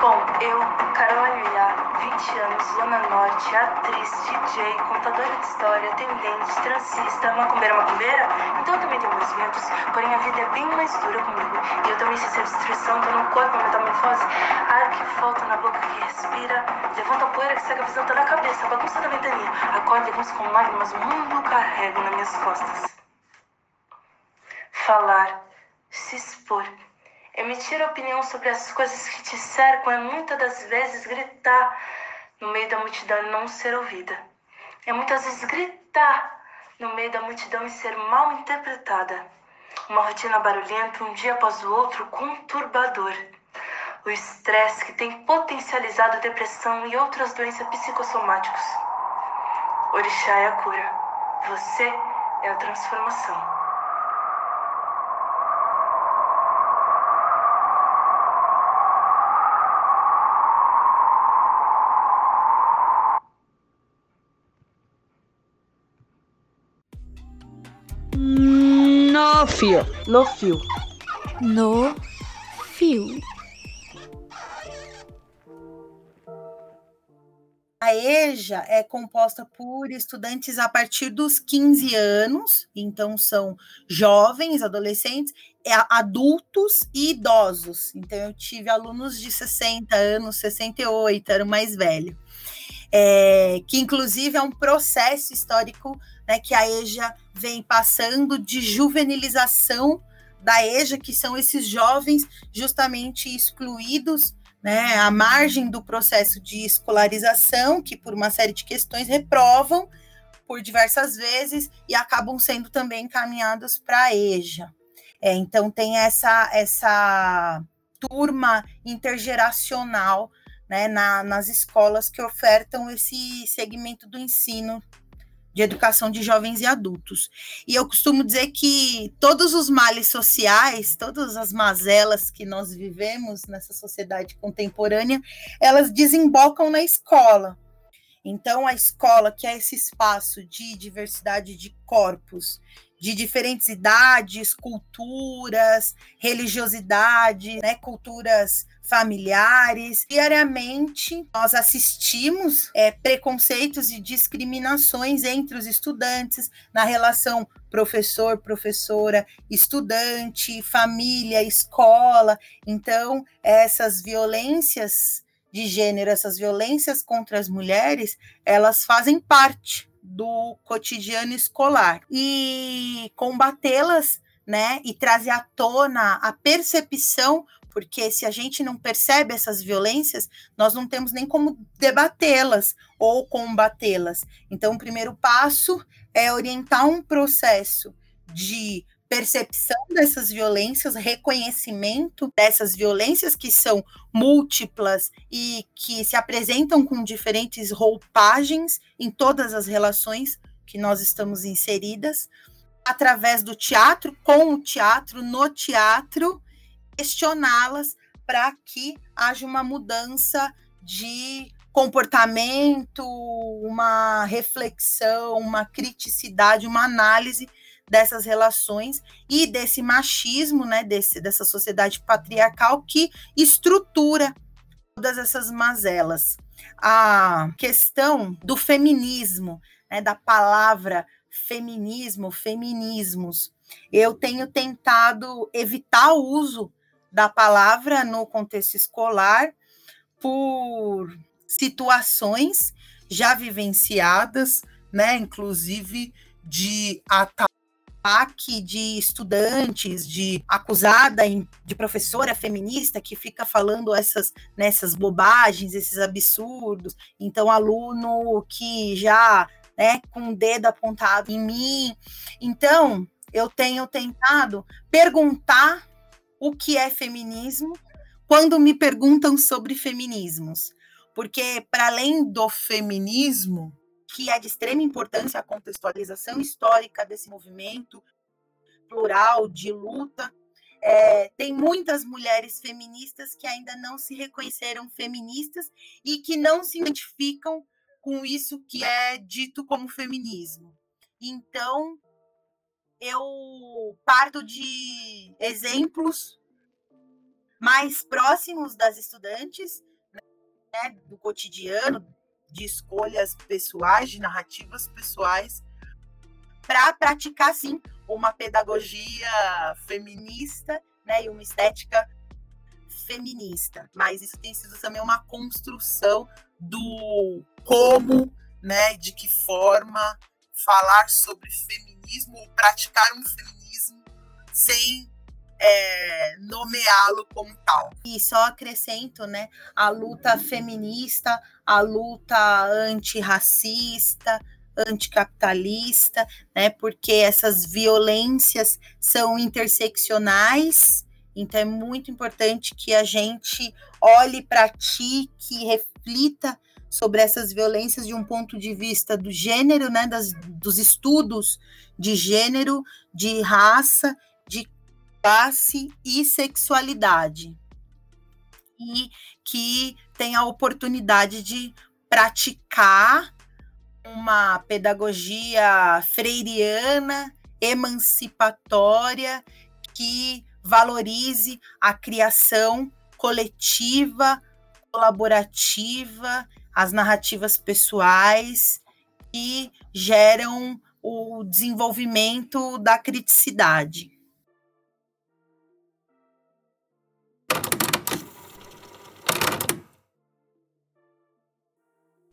Bom, eu, Carol Aguiar, 20 anos, Zona Norte, atriz, DJ, contadora de história, atendente, transista, macumbeira, macumbeira. Então eu também tenho meus ventos, porém a vida é bem mais dura comigo. E eu também sei ser destruição, tô no corpo, metamorfose, ar que falta na boca que respira, levanta a poeira que segue a visão, tá na cabeça, bagunça da ventania. Acorda e com lágrimas, o mundo carrego nas minhas costas. Falar, se expor Emitir opinião sobre as coisas que te cercam é muitas das vezes gritar no meio da multidão e não ser ouvida. É muitas vezes gritar no meio da multidão e ser mal interpretada. Uma rotina barulhenta, um dia após o outro, conturbador. O estresse que tem potencializado depressão e outras doenças psicossomáticas. Orixá é a cura. Você é a transformação. No fio. No fio. No fio. A EJA é composta por estudantes a partir dos 15 anos, então são jovens, adolescentes, é, adultos e idosos. Então eu tive alunos de 60 anos, 68, era o mais velho. É, que inclusive é um processo histórico né, que a EJA vem passando de juvenilização da EJA, que são esses jovens justamente excluídos né, à margem do processo de escolarização, que por uma série de questões reprovam por diversas vezes e acabam sendo também encaminhados para a EJA. É, então tem essa, essa turma intergeracional né, na, nas escolas que ofertam esse segmento do ensino de educação de jovens e adultos. E eu costumo dizer que todos os males sociais, todas as mazelas que nós vivemos nessa sociedade contemporânea, elas desembocam na escola. Então, a escola, que é esse espaço de diversidade de corpos, de diferentes idades, culturas, religiosidade, né, culturas familiares. Diariamente, nós assistimos é, preconceitos e discriminações entre os estudantes na relação professor, professora, estudante, família, escola. Então, essas violências de gênero, essas violências contra as mulheres, elas fazem parte do cotidiano escolar e combatê-las, né, e trazer à tona a percepção porque se a gente não percebe essas violências, nós não temos nem como debatê-las ou combatê-las. Então, o primeiro passo é orientar um processo de percepção dessas violências, reconhecimento dessas violências que são múltiplas e que se apresentam com diferentes roupagens em todas as relações que nós estamos inseridas, através do teatro, com o teatro, no teatro, questioná-las para que haja uma mudança de comportamento, uma reflexão, uma criticidade, uma análise dessas relações e desse machismo, né, desse, dessa sociedade patriarcal que estrutura todas essas mazelas. A questão do feminismo, né, da palavra feminismo, feminismos, eu tenho tentado evitar o uso da palavra no contexto escolar por situações já vivenciadas, né, inclusive de ataque de estudantes, de acusada de professora feminista que fica falando essas nessas bobagens, esses absurdos. Então, aluno que já, né, com o dedo apontado em mim. Então, eu tenho tentado perguntar o que é feminismo quando me perguntam sobre feminismos. Porque, para além do feminismo, que é de extrema importância a contextualização histórica desse movimento plural de luta, é, tem muitas mulheres feministas que ainda não se reconheceram feministas e que não se identificam com isso que é dito como feminismo. Então, eu parto de exemplos mais próximos das estudantes, né, do cotidiano, de escolhas pessoais, de narrativas pessoais, para praticar, sim, uma pedagogia feminista né, e uma estética feminista. Mas isso tem sido também uma construção do como, né, de que forma falar sobre feminismo ou praticar um feminismo sem é, nomeá-lo como tal. E só acrescento, né, a luta feminista, a luta antirracista, anticapitalista, né, porque essas violências são interseccionais, então é muito importante que a gente olhe, pratique, reflita sobre essas violências de um ponto de vista do gênero, né, das, dos estudos de gênero, de raça, de classe e sexualidade. E que tem a oportunidade de praticar uma pedagogia freiriana, emancipatória, que valorize a criação coletiva, colaborativa, as narrativas pessoais que geram o desenvolvimento da criticidade.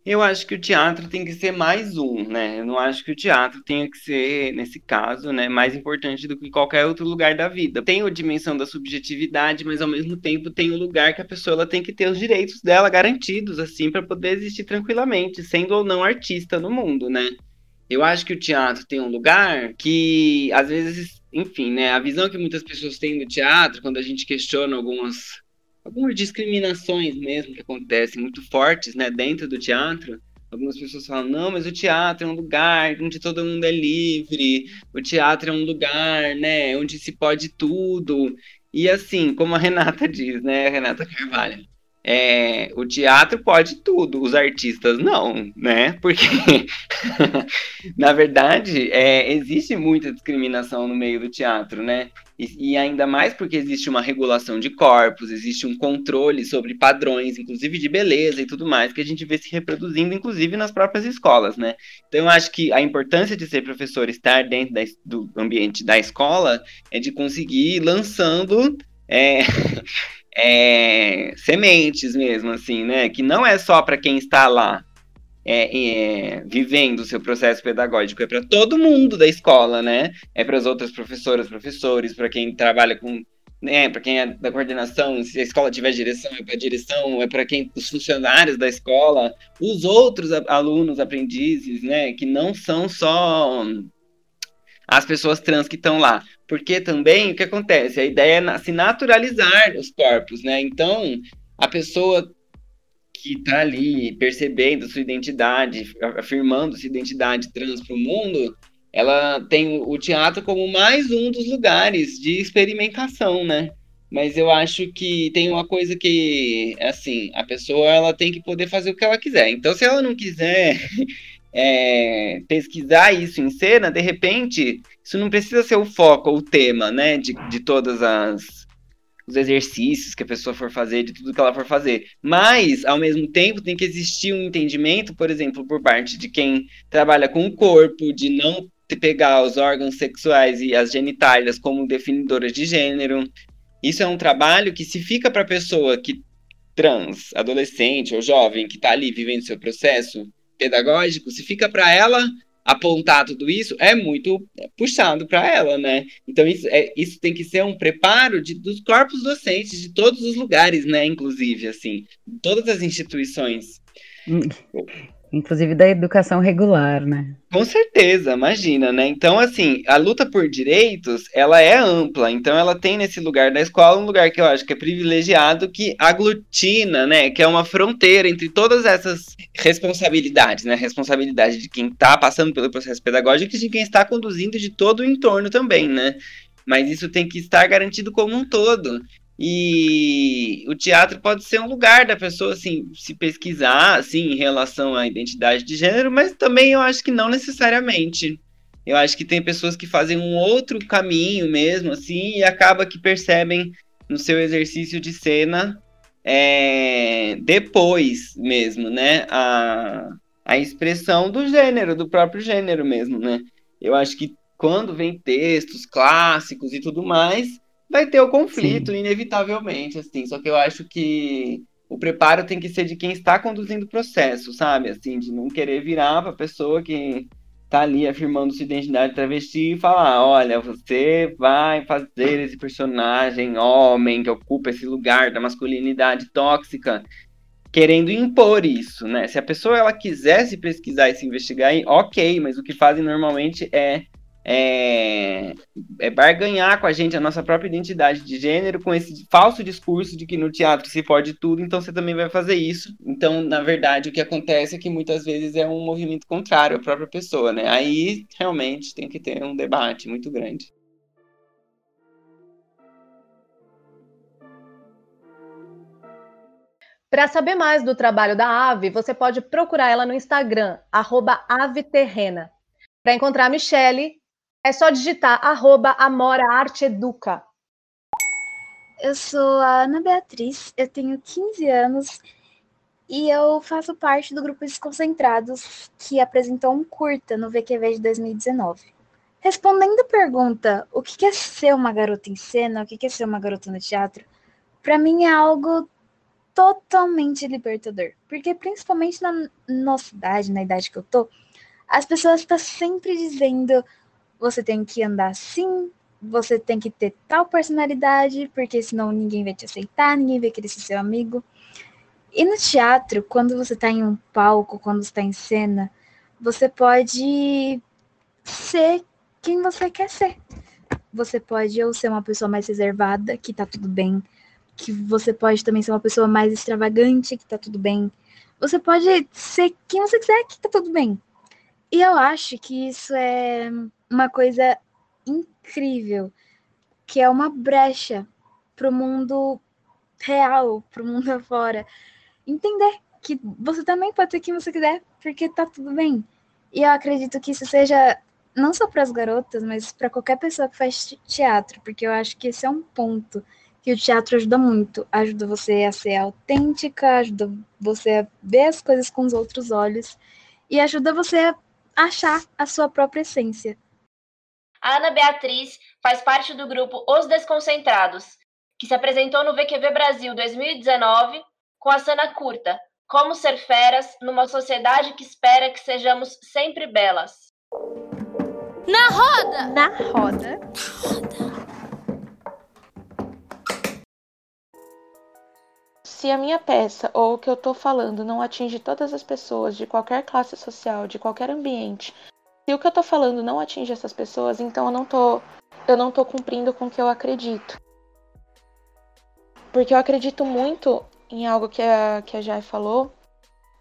Eu acho que o teatro tem que ser mais um, né? Eu não acho que o teatro tenha que ser, nesse caso, né, mais importante do que qualquer outro lugar da vida. Tem a dimensão da subjetividade, mas ao mesmo tempo tem o lugar que a pessoa ela tem que ter os direitos dela garantidos, assim, para poder existir tranquilamente, sendo ou não artista no mundo, né? Eu acho que o teatro tem um lugar que, às vezes, enfim, né, a visão que muitas pessoas têm do teatro, quando a gente questiona algumas algumas discriminações mesmo que acontecem muito fortes, né, dentro do teatro. Algumas pessoas falam, não, mas o teatro é um lugar onde todo mundo é livre, o teatro é um lugar, né, onde se pode tudo. E assim, como a Renata diz, né, Renata Carvalho, é, o teatro pode tudo, os artistas não, né? Porque, na verdade, é, existe muita discriminação no meio do teatro, né? E, e, ainda mais porque existe uma regulação de corpos, existe um controle sobre padrões, inclusive de beleza e tudo mais, que a gente vê se reproduzindo, inclusive nas próprias escolas, né? Então, eu acho que a importância de ser professor, estar dentro da, do ambiente da escola, é de conseguir ir lançando. É, é, sementes mesmo, assim, né? Que não é só para quem está lá é, é, vivendo o seu processo pedagógico, é para todo mundo da escola, né? É para as outras professoras, professores, para quem trabalha com. Né, para quem é da coordenação, se a escola tiver direção, é para a direção, é para quem os funcionários da escola, os outros alunos, aprendizes, né, que não são só as pessoas trans que estão lá. Porque também o que acontece? A ideia é se naturalizar os corpos, né? Então, a pessoa que está ali percebendo sua identidade, afirmando sua identidade trans para o mundo, ela tem o teatro como mais um dos lugares de experimentação, né? Mas eu acho que tem uma coisa que, assim, a pessoa ela tem que poder fazer o que ela quiser. Então, se ela não quiser é, pesquisar isso em cena, de repente, isso não precisa ser o foco ou o tema, né, de, de todas as os exercícios que a pessoa for fazer, de tudo que ela for fazer. Mas, ao mesmo tempo, tem que existir um entendimento, por exemplo, por parte de quem trabalha com o corpo, de não pegar os órgãos sexuais e as genitálias como definidoras de gênero. Isso é um trabalho que se fica para a pessoa que trans, adolescente ou jovem que está ali vivendo seu processo, pedagógico, se fica para ela apontar tudo isso, é muito puxado para ela, né? Então isso, é, isso tem que ser um preparo de, dos corpos docentes de todos os lugares, né? Inclusive, assim, todas as instituições. Inclusive da educação regular, né? Com certeza, imagina, né? Então, assim, a luta por direitos, ela é ampla. Então, ela tem nesse lugar da escola um lugar que eu acho que é privilegiado, que aglutina, né? Que é uma fronteira entre todas essas responsabilidades, né? Responsabilidade de quem está passando pelo processo pedagógico e de quem está conduzindo de todo o entorno também, né? Mas isso tem que estar garantido como um todo. E o teatro pode ser um lugar da pessoa assim, se pesquisar assim, em relação à identidade de gênero, mas também eu acho que não necessariamente. Eu acho que tem pessoas que fazem um outro caminho mesmo, assim, e acaba que percebem no seu exercício de cena é, depois mesmo, né? A, a expressão do gênero, do próprio gênero mesmo, né? Eu acho que quando vem textos clássicos e tudo mais, vai ter o conflito, Sim. inevitavelmente, assim. Só que eu acho que o preparo tem que ser de quem está conduzindo o processo, sabe? Assim, de não querer virar para a pessoa que tá ali afirmando sua identidade travesti e falar: olha, você vai fazer esse personagem homem que ocupa esse lugar da masculinidade tóxica, querendo impor isso, né? Se a pessoa ela quisesse pesquisar e se investigar, ok, mas o que fazem normalmente é é, é barganhar com a gente a nossa própria identidade de gênero com esse falso discurso de que no teatro se pode tudo, então você também vai fazer isso. Então, na verdade, o que acontece é que muitas vezes é um movimento contrário à própria pessoa, né? Aí realmente tem que ter um debate muito grande. Para saber mais do trabalho da Ave, você pode procurar ela no Instagram, @aveterrena. Para encontrar a Michelle, é só digitar arroba Amora Arte Educa. Eu sou a Ana Beatriz, eu tenho 15 anos e eu faço parte do grupo Desconcentrados, que apresentou um curta no VQV de 2019. Respondendo a pergunta, o que é ser uma garota em cena, o que é ser uma garota no teatro, para mim é algo totalmente libertador. Porque principalmente na nossa idade, na idade que eu tô, as pessoas estão sempre dizendo você tem que andar assim, você tem que ter tal personalidade, porque senão ninguém vai te aceitar, ninguém vai querer ser seu amigo. E no teatro, quando você está em um palco, quando está em cena, você pode ser quem você quer ser. Você pode ou ser uma pessoa mais reservada, que tá tudo bem, que você pode também ser uma pessoa mais extravagante, que tá tudo bem. Você pode ser quem você quiser, que tá tudo bem. E eu acho que isso é uma coisa incrível, que é uma brecha para o mundo real, para o mundo afora. Entender que você também pode ser quem você quiser, porque tá tudo bem. E eu acredito que isso seja não só para as garotas, mas para qualquer pessoa que faz teatro, porque eu acho que esse é um ponto que o teatro ajuda muito. Ajuda você a ser autêntica, ajuda você a ver as coisas com os outros olhos e ajuda você a achar a sua própria essência. A Ana Beatriz faz parte do grupo Os Desconcentrados, que se apresentou no VQV Brasil 2019 com a cena curta Como Ser Feras numa Sociedade que Espera que Sejamos Sempre Belas. Na roda! Na roda. Se a minha peça ou o que eu estou falando não atinge todas as pessoas de qualquer classe social, de qualquer ambiente, se o que eu tô falando não atinge essas pessoas, então eu não tô, eu não tô cumprindo com o que eu acredito. Porque eu acredito muito em algo que a, que a Jai falou,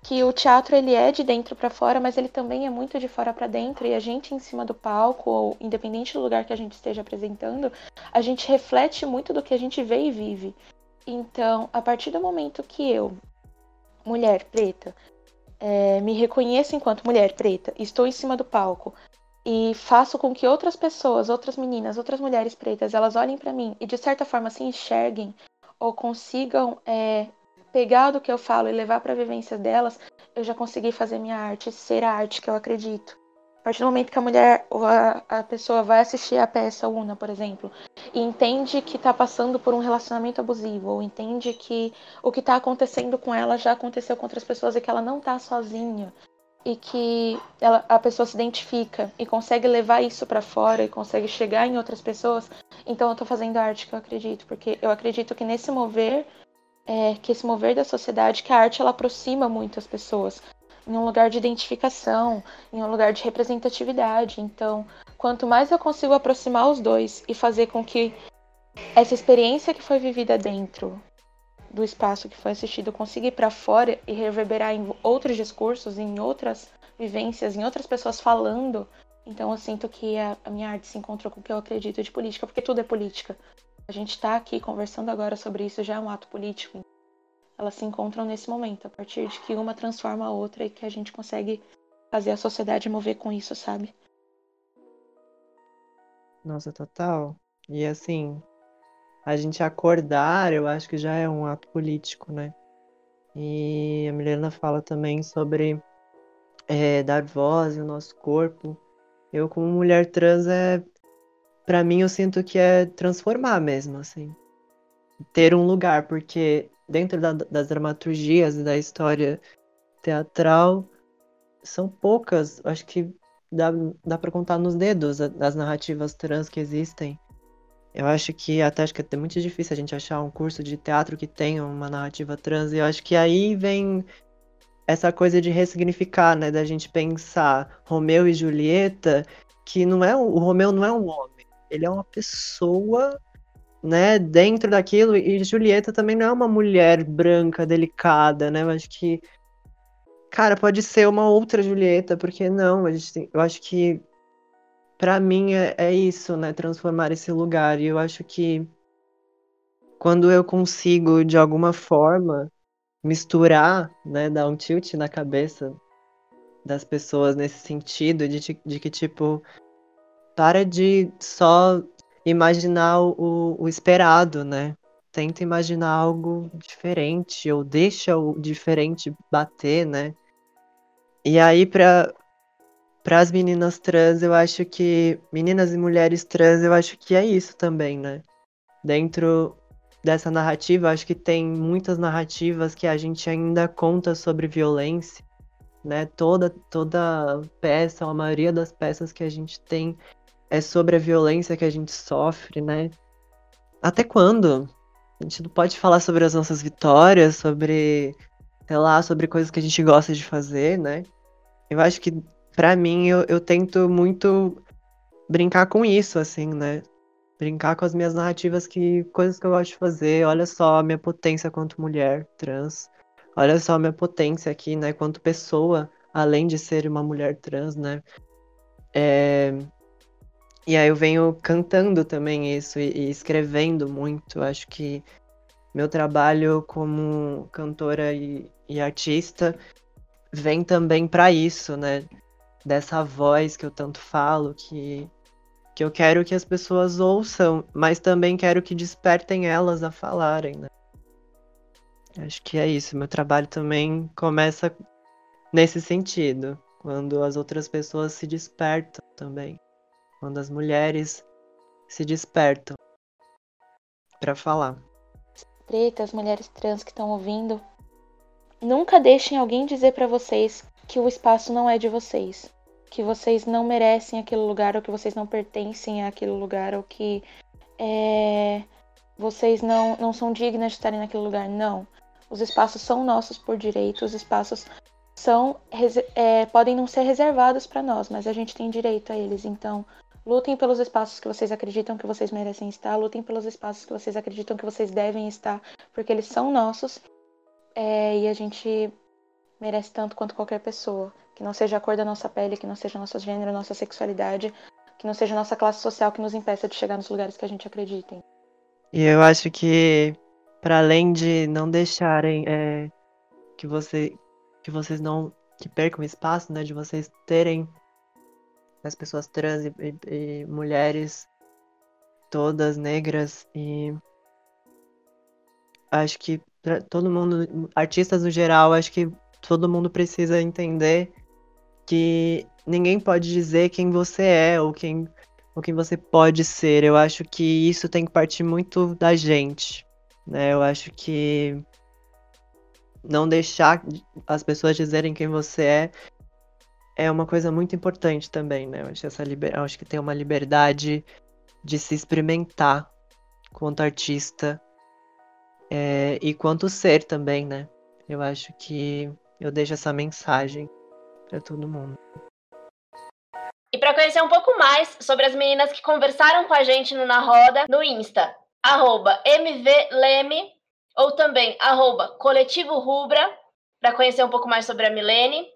que o teatro ele é de dentro para fora, mas ele também é muito de fora para dentro e a gente em cima do palco ou independente do lugar que a gente esteja apresentando, a gente reflete muito do que a gente vê e vive. Então, a partir do momento que eu, mulher preta, é, me reconheço enquanto mulher preta, estou em cima do palco e faço com que outras pessoas, outras meninas, outras mulheres pretas, elas olhem para mim e de certa forma se enxerguem ou consigam é, pegar do que eu falo e levar para a vivência delas, eu já consegui fazer minha arte ser a arte que eu acredito. A partir do momento que a mulher ou a, a pessoa vai assistir a peça Una, por exemplo, e entende que está passando por um relacionamento abusivo, ou entende que o que está acontecendo com ela já aconteceu com outras pessoas e que ela não está sozinha, e que ela, a pessoa se identifica e consegue levar isso para fora e consegue chegar em outras pessoas, então eu estou fazendo arte que eu acredito, porque eu acredito que nesse mover, é, que esse mover da sociedade, que a arte ela aproxima muito as pessoas em um lugar de identificação, em um lugar de representatividade. Então, quanto mais eu consigo aproximar os dois e fazer com que essa experiência que foi vivida dentro do espaço que foi assistido consiga ir para fora e reverberar em outros discursos, em outras vivências, em outras pessoas falando, então eu sinto que a, a minha arte se encontrou com o que eu acredito de política, porque tudo é política. A gente está aqui conversando agora sobre isso já é um ato político elas se encontram nesse momento, a partir de que uma transforma a outra e que a gente consegue fazer a sociedade mover com isso, sabe? Nossa, total. E assim, a gente acordar, eu acho que já é um ato político, né? E a Milena fala também sobre é, dar voz ao nosso corpo. Eu, como mulher trans, é. Pra mim, eu sinto que é transformar mesmo, assim. Ter um lugar, porque dentro da, das dramaturgias e da história teatral, são poucas, acho que dá, dá para contar nos dedos as narrativas trans que existem. Eu acho que até acho que é muito difícil a gente achar um curso de teatro que tenha uma narrativa trans. E eu acho que aí vem essa coisa de ressignificar, né? Da gente pensar Romeu e Julieta, que não é o Romeu não é um homem, ele é uma pessoa, né? Dentro daquilo e Julieta também não é uma mulher branca, delicada, né? Eu acho que cara pode ser uma outra Julieta, porque não? A gente tem, eu acho que para mim é, é isso, né? Transformar esse lugar. E eu acho que quando eu consigo, de alguma forma, misturar, né, dar um tilt na cabeça das pessoas nesse sentido, de, de que, tipo, para de só imaginar o, o esperado, né? Tenta imaginar algo diferente, ou deixa o diferente bater, né? E aí, para para as meninas trans, eu acho que. Meninas e mulheres trans, eu acho que é isso também, né? Dentro dessa narrativa, acho que tem muitas narrativas que a gente ainda conta sobre violência, né? Toda, toda peça, a maioria das peças que a gente tem é sobre a violência que a gente sofre, né? Até quando? A gente não pode falar sobre as nossas vitórias, sobre, sei lá, sobre coisas que a gente gosta de fazer, né? Eu acho que para mim, eu, eu tento muito brincar com isso, assim, né? Brincar com as minhas narrativas, que coisas que eu gosto de fazer. Olha só a minha potência quanto mulher trans. Olha só a minha potência aqui, né? Quanto pessoa, além de ser uma mulher trans, né? É... E aí eu venho cantando também isso e, e escrevendo muito. Acho que meu trabalho como cantora e, e artista vem também para isso, né? dessa voz que eu tanto falo, que, que eu quero que as pessoas ouçam, mas também quero que despertem elas a falarem, né? Acho que é isso. Meu trabalho também começa nesse sentido, quando as outras pessoas se despertam também, quando as mulheres se despertam para falar. Pretas, mulheres trans que estão ouvindo, nunca deixem alguém dizer para vocês que o espaço não é de vocês, que vocês não merecem aquele lugar, ou que vocês não pertencem àquele lugar, ou que é, vocês não, não são dignas de estarem naquele lugar. Não. Os espaços são nossos por direito, os espaços são é, podem não ser reservados para nós, mas a gente tem direito a eles. Então, lutem pelos espaços que vocês acreditam que vocês merecem estar, lutem pelos espaços que vocês acreditam que vocês devem estar, porque eles são nossos é, e a gente merece tanto quanto qualquer pessoa. Que não seja a cor da nossa pele, que não seja nosso gênero, nossa sexualidade, que não seja nossa classe social que nos impeça de chegar nos lugares que a gente acredita. E eu acho que, para além de não deixarem é, que, você, que vocês não que percam espaço, né, de vocês terem as pessoas trans e, e, e mulheres todas negras e acho que todo mundo, artistas no geral, acho que todo mundo precisa entender que ninguém pode dizer quem você é ou quem, ou quem você pode ser. Eu acho que isso tem que partir muito da gente. Né? Eu acho que não deixar as pessoas dizerem quem você é é uma coisa muito importante também, né? Eu acho, essa liber... Eu acho que tem uma liberdade de se experimentar quanto artista é... e quanto ser também, né? Eu acho que eu deixo essa mensagem para todo mundo. E para conhecer um pouco mais sobre as meninas que conversaram com a gente no Na Roda, no Insta, MVLeme, ou também arroba Coletivo Rubra, para conhecer um pouco mais sobre a Milene.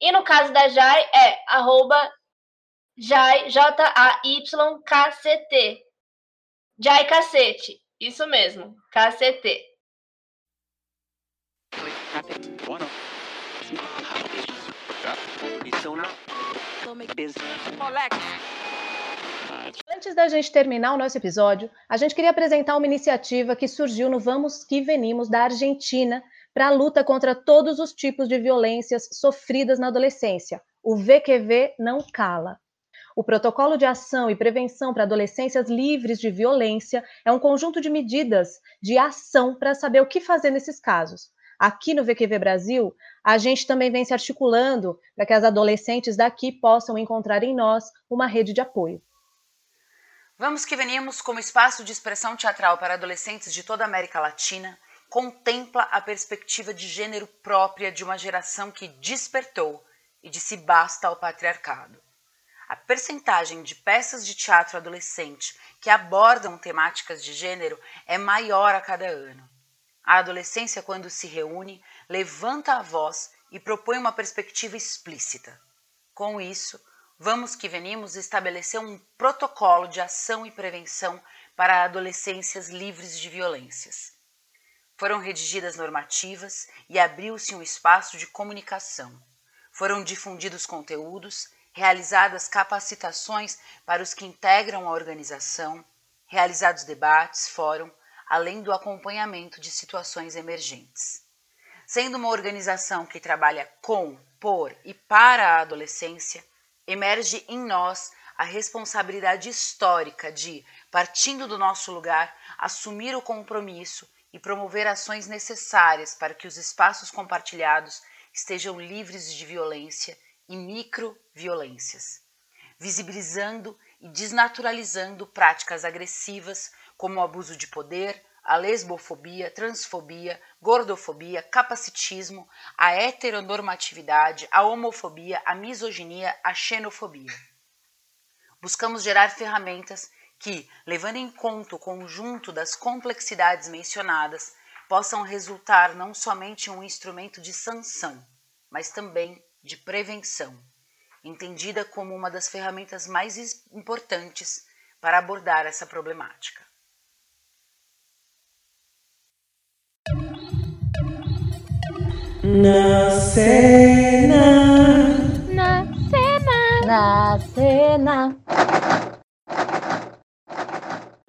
E no caso da Jai, é arroba Jai, J-A-Y-K-C-T. Jai Cacete, isso mesmo, KCT. Antes da gente terminar o nosso episódio, a gente queria apresentar uma iniciativa que surgiu no Vamos Que Venimos da Argentina para a luta contra todos os tipos de violências sofridas na adolescência. O VQV não cala. O Protocolo de Ação e Prevenção para Adolescências Livres de Violência é um conjunto de medidas de ação para saber o que fazer nesses casos. Aqui no VQV Brasil, a gente também vem se articulando para que as adolescentes daqui possam encontrar em nós uma rede de apoio. Vamos que venimos como espaço de expressão teatral para adolescentes de toda a América Latina, contempla a perspectiva de gênero própria de uma geração que despertou e disse basta ao patriarcado. A percentagem de peças de teatro adolescente que abordam temáticas de gênero é maior a cada ano. A adolescência, quando se reúne, levanta a voz e propõe uma perspectiva explícita. Com isso, Vamos que venimos estabelecer um protocolo de ação e prevenção para adolescências livres de violências. Foram redigidas normativas e abriu-se um espaço de comunicação. Foram difundidos conteúdos, realizadas capacitações para os que integram a organização, realizados debates, fórum, além do acompanhamento de situações emergentes. Sendo uma organização que trabalha com, por e para a adolescência, emerge em nós a responsabilidade histórica de, partindo do nosso lugar, assumir o compromisso e promover ações necessárias para que os espaços compartilhados estejam livres de violência e microviolências, visibilizando e desnaturalizando práticas agressivas como o abuso de poder, a lesbofobia, transfobia, gordofobia, capacitismo, a heteronormatividade, a homofobia, a misoginia, a xenofobia. Buscamos gerar ferramentas que, levando em conta o conjunto das complexidades mencionadas, possam resultar não somente um instrumento de sanção, mas também de prevenção, entendida como uma das ferramentas mais importantes para abordar essa problemática. Na cena. Na cena. Na cena.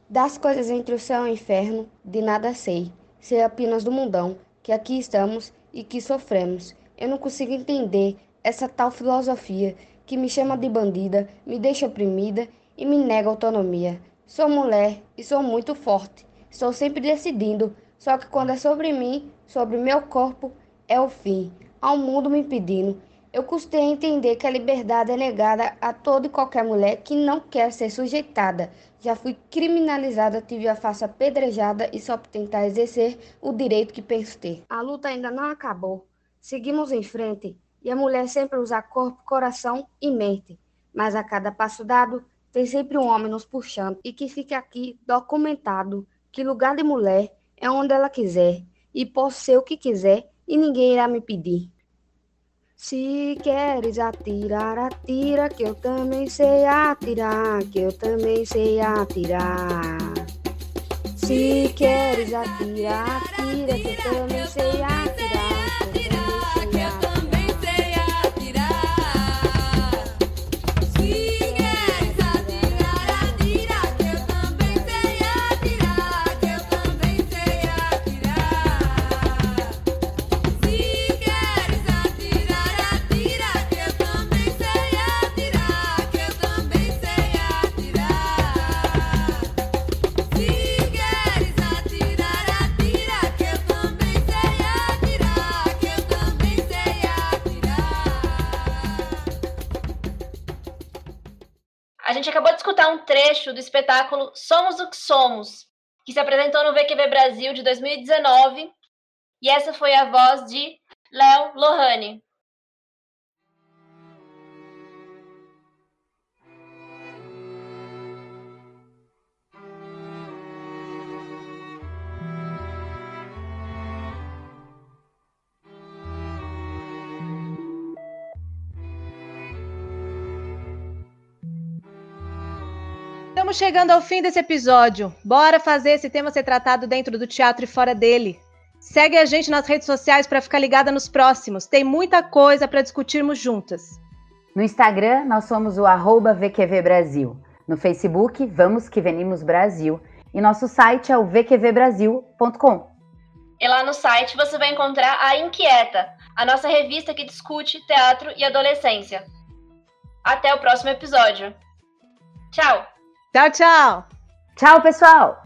Das coisas entre o céu e o inferno, de nada sei. Sei apenas do mundão, que aqui estamos e que sofremos. Eu não consigo entender essa tal filosofia que me chama de bandida, me deixa oprimida e me nega autonomia. Sou mulher e sou muito forte. Estou sempre decidindo, só que quando é sobre mim, sobre meu corpo, é o fim, ao mundo me impedindo. Eu custei a entender que a liberdade é negada a toda e qualquer mulher que não quer ser sujeitada. Já fui criminalizada, tive a face apedrejada e só por tentar exercer o direito que penso ter. A luta ainda não acabou. Seguimos em frente e a mulher sempre usa corpo, coração e mente. Mas a cada passo dado, tem sempre um homem nos puxando e que fique aqui documentado que lugar de mulher é onde ela quiser e posso ser o que quiser e ninguém irá me pedir. Se queres atirar, atira, que eu também sei atirar, que eu também sei atirar. Se queres atirar, atira, que eu também sei atirar. Espetáculo Somos o que Somos, que se apresentou no VQV Brasil de 2019, e essa foi a voz de Léo Lohane. Estamos chegando ao fim desse episódio. Bora fazer esse tema ser tratado dentro do teatro e fora dele. Segue a gente nas redes sociais para ficar ligada nos próximos. Tem muita coisa para discutirmos juntas. No Instagram, nós somos o arroba VQV Brasil. No Facebook, Vamos Que Venimos Brasil. E nosso site é o vqvbrasil.com. E lá no site você vai encontrar a Inquieta, a nossa revista que discute teatro e adolescência. Até o próximo episódio. Tchau! Tchau, tchau. Tchau, pessoal.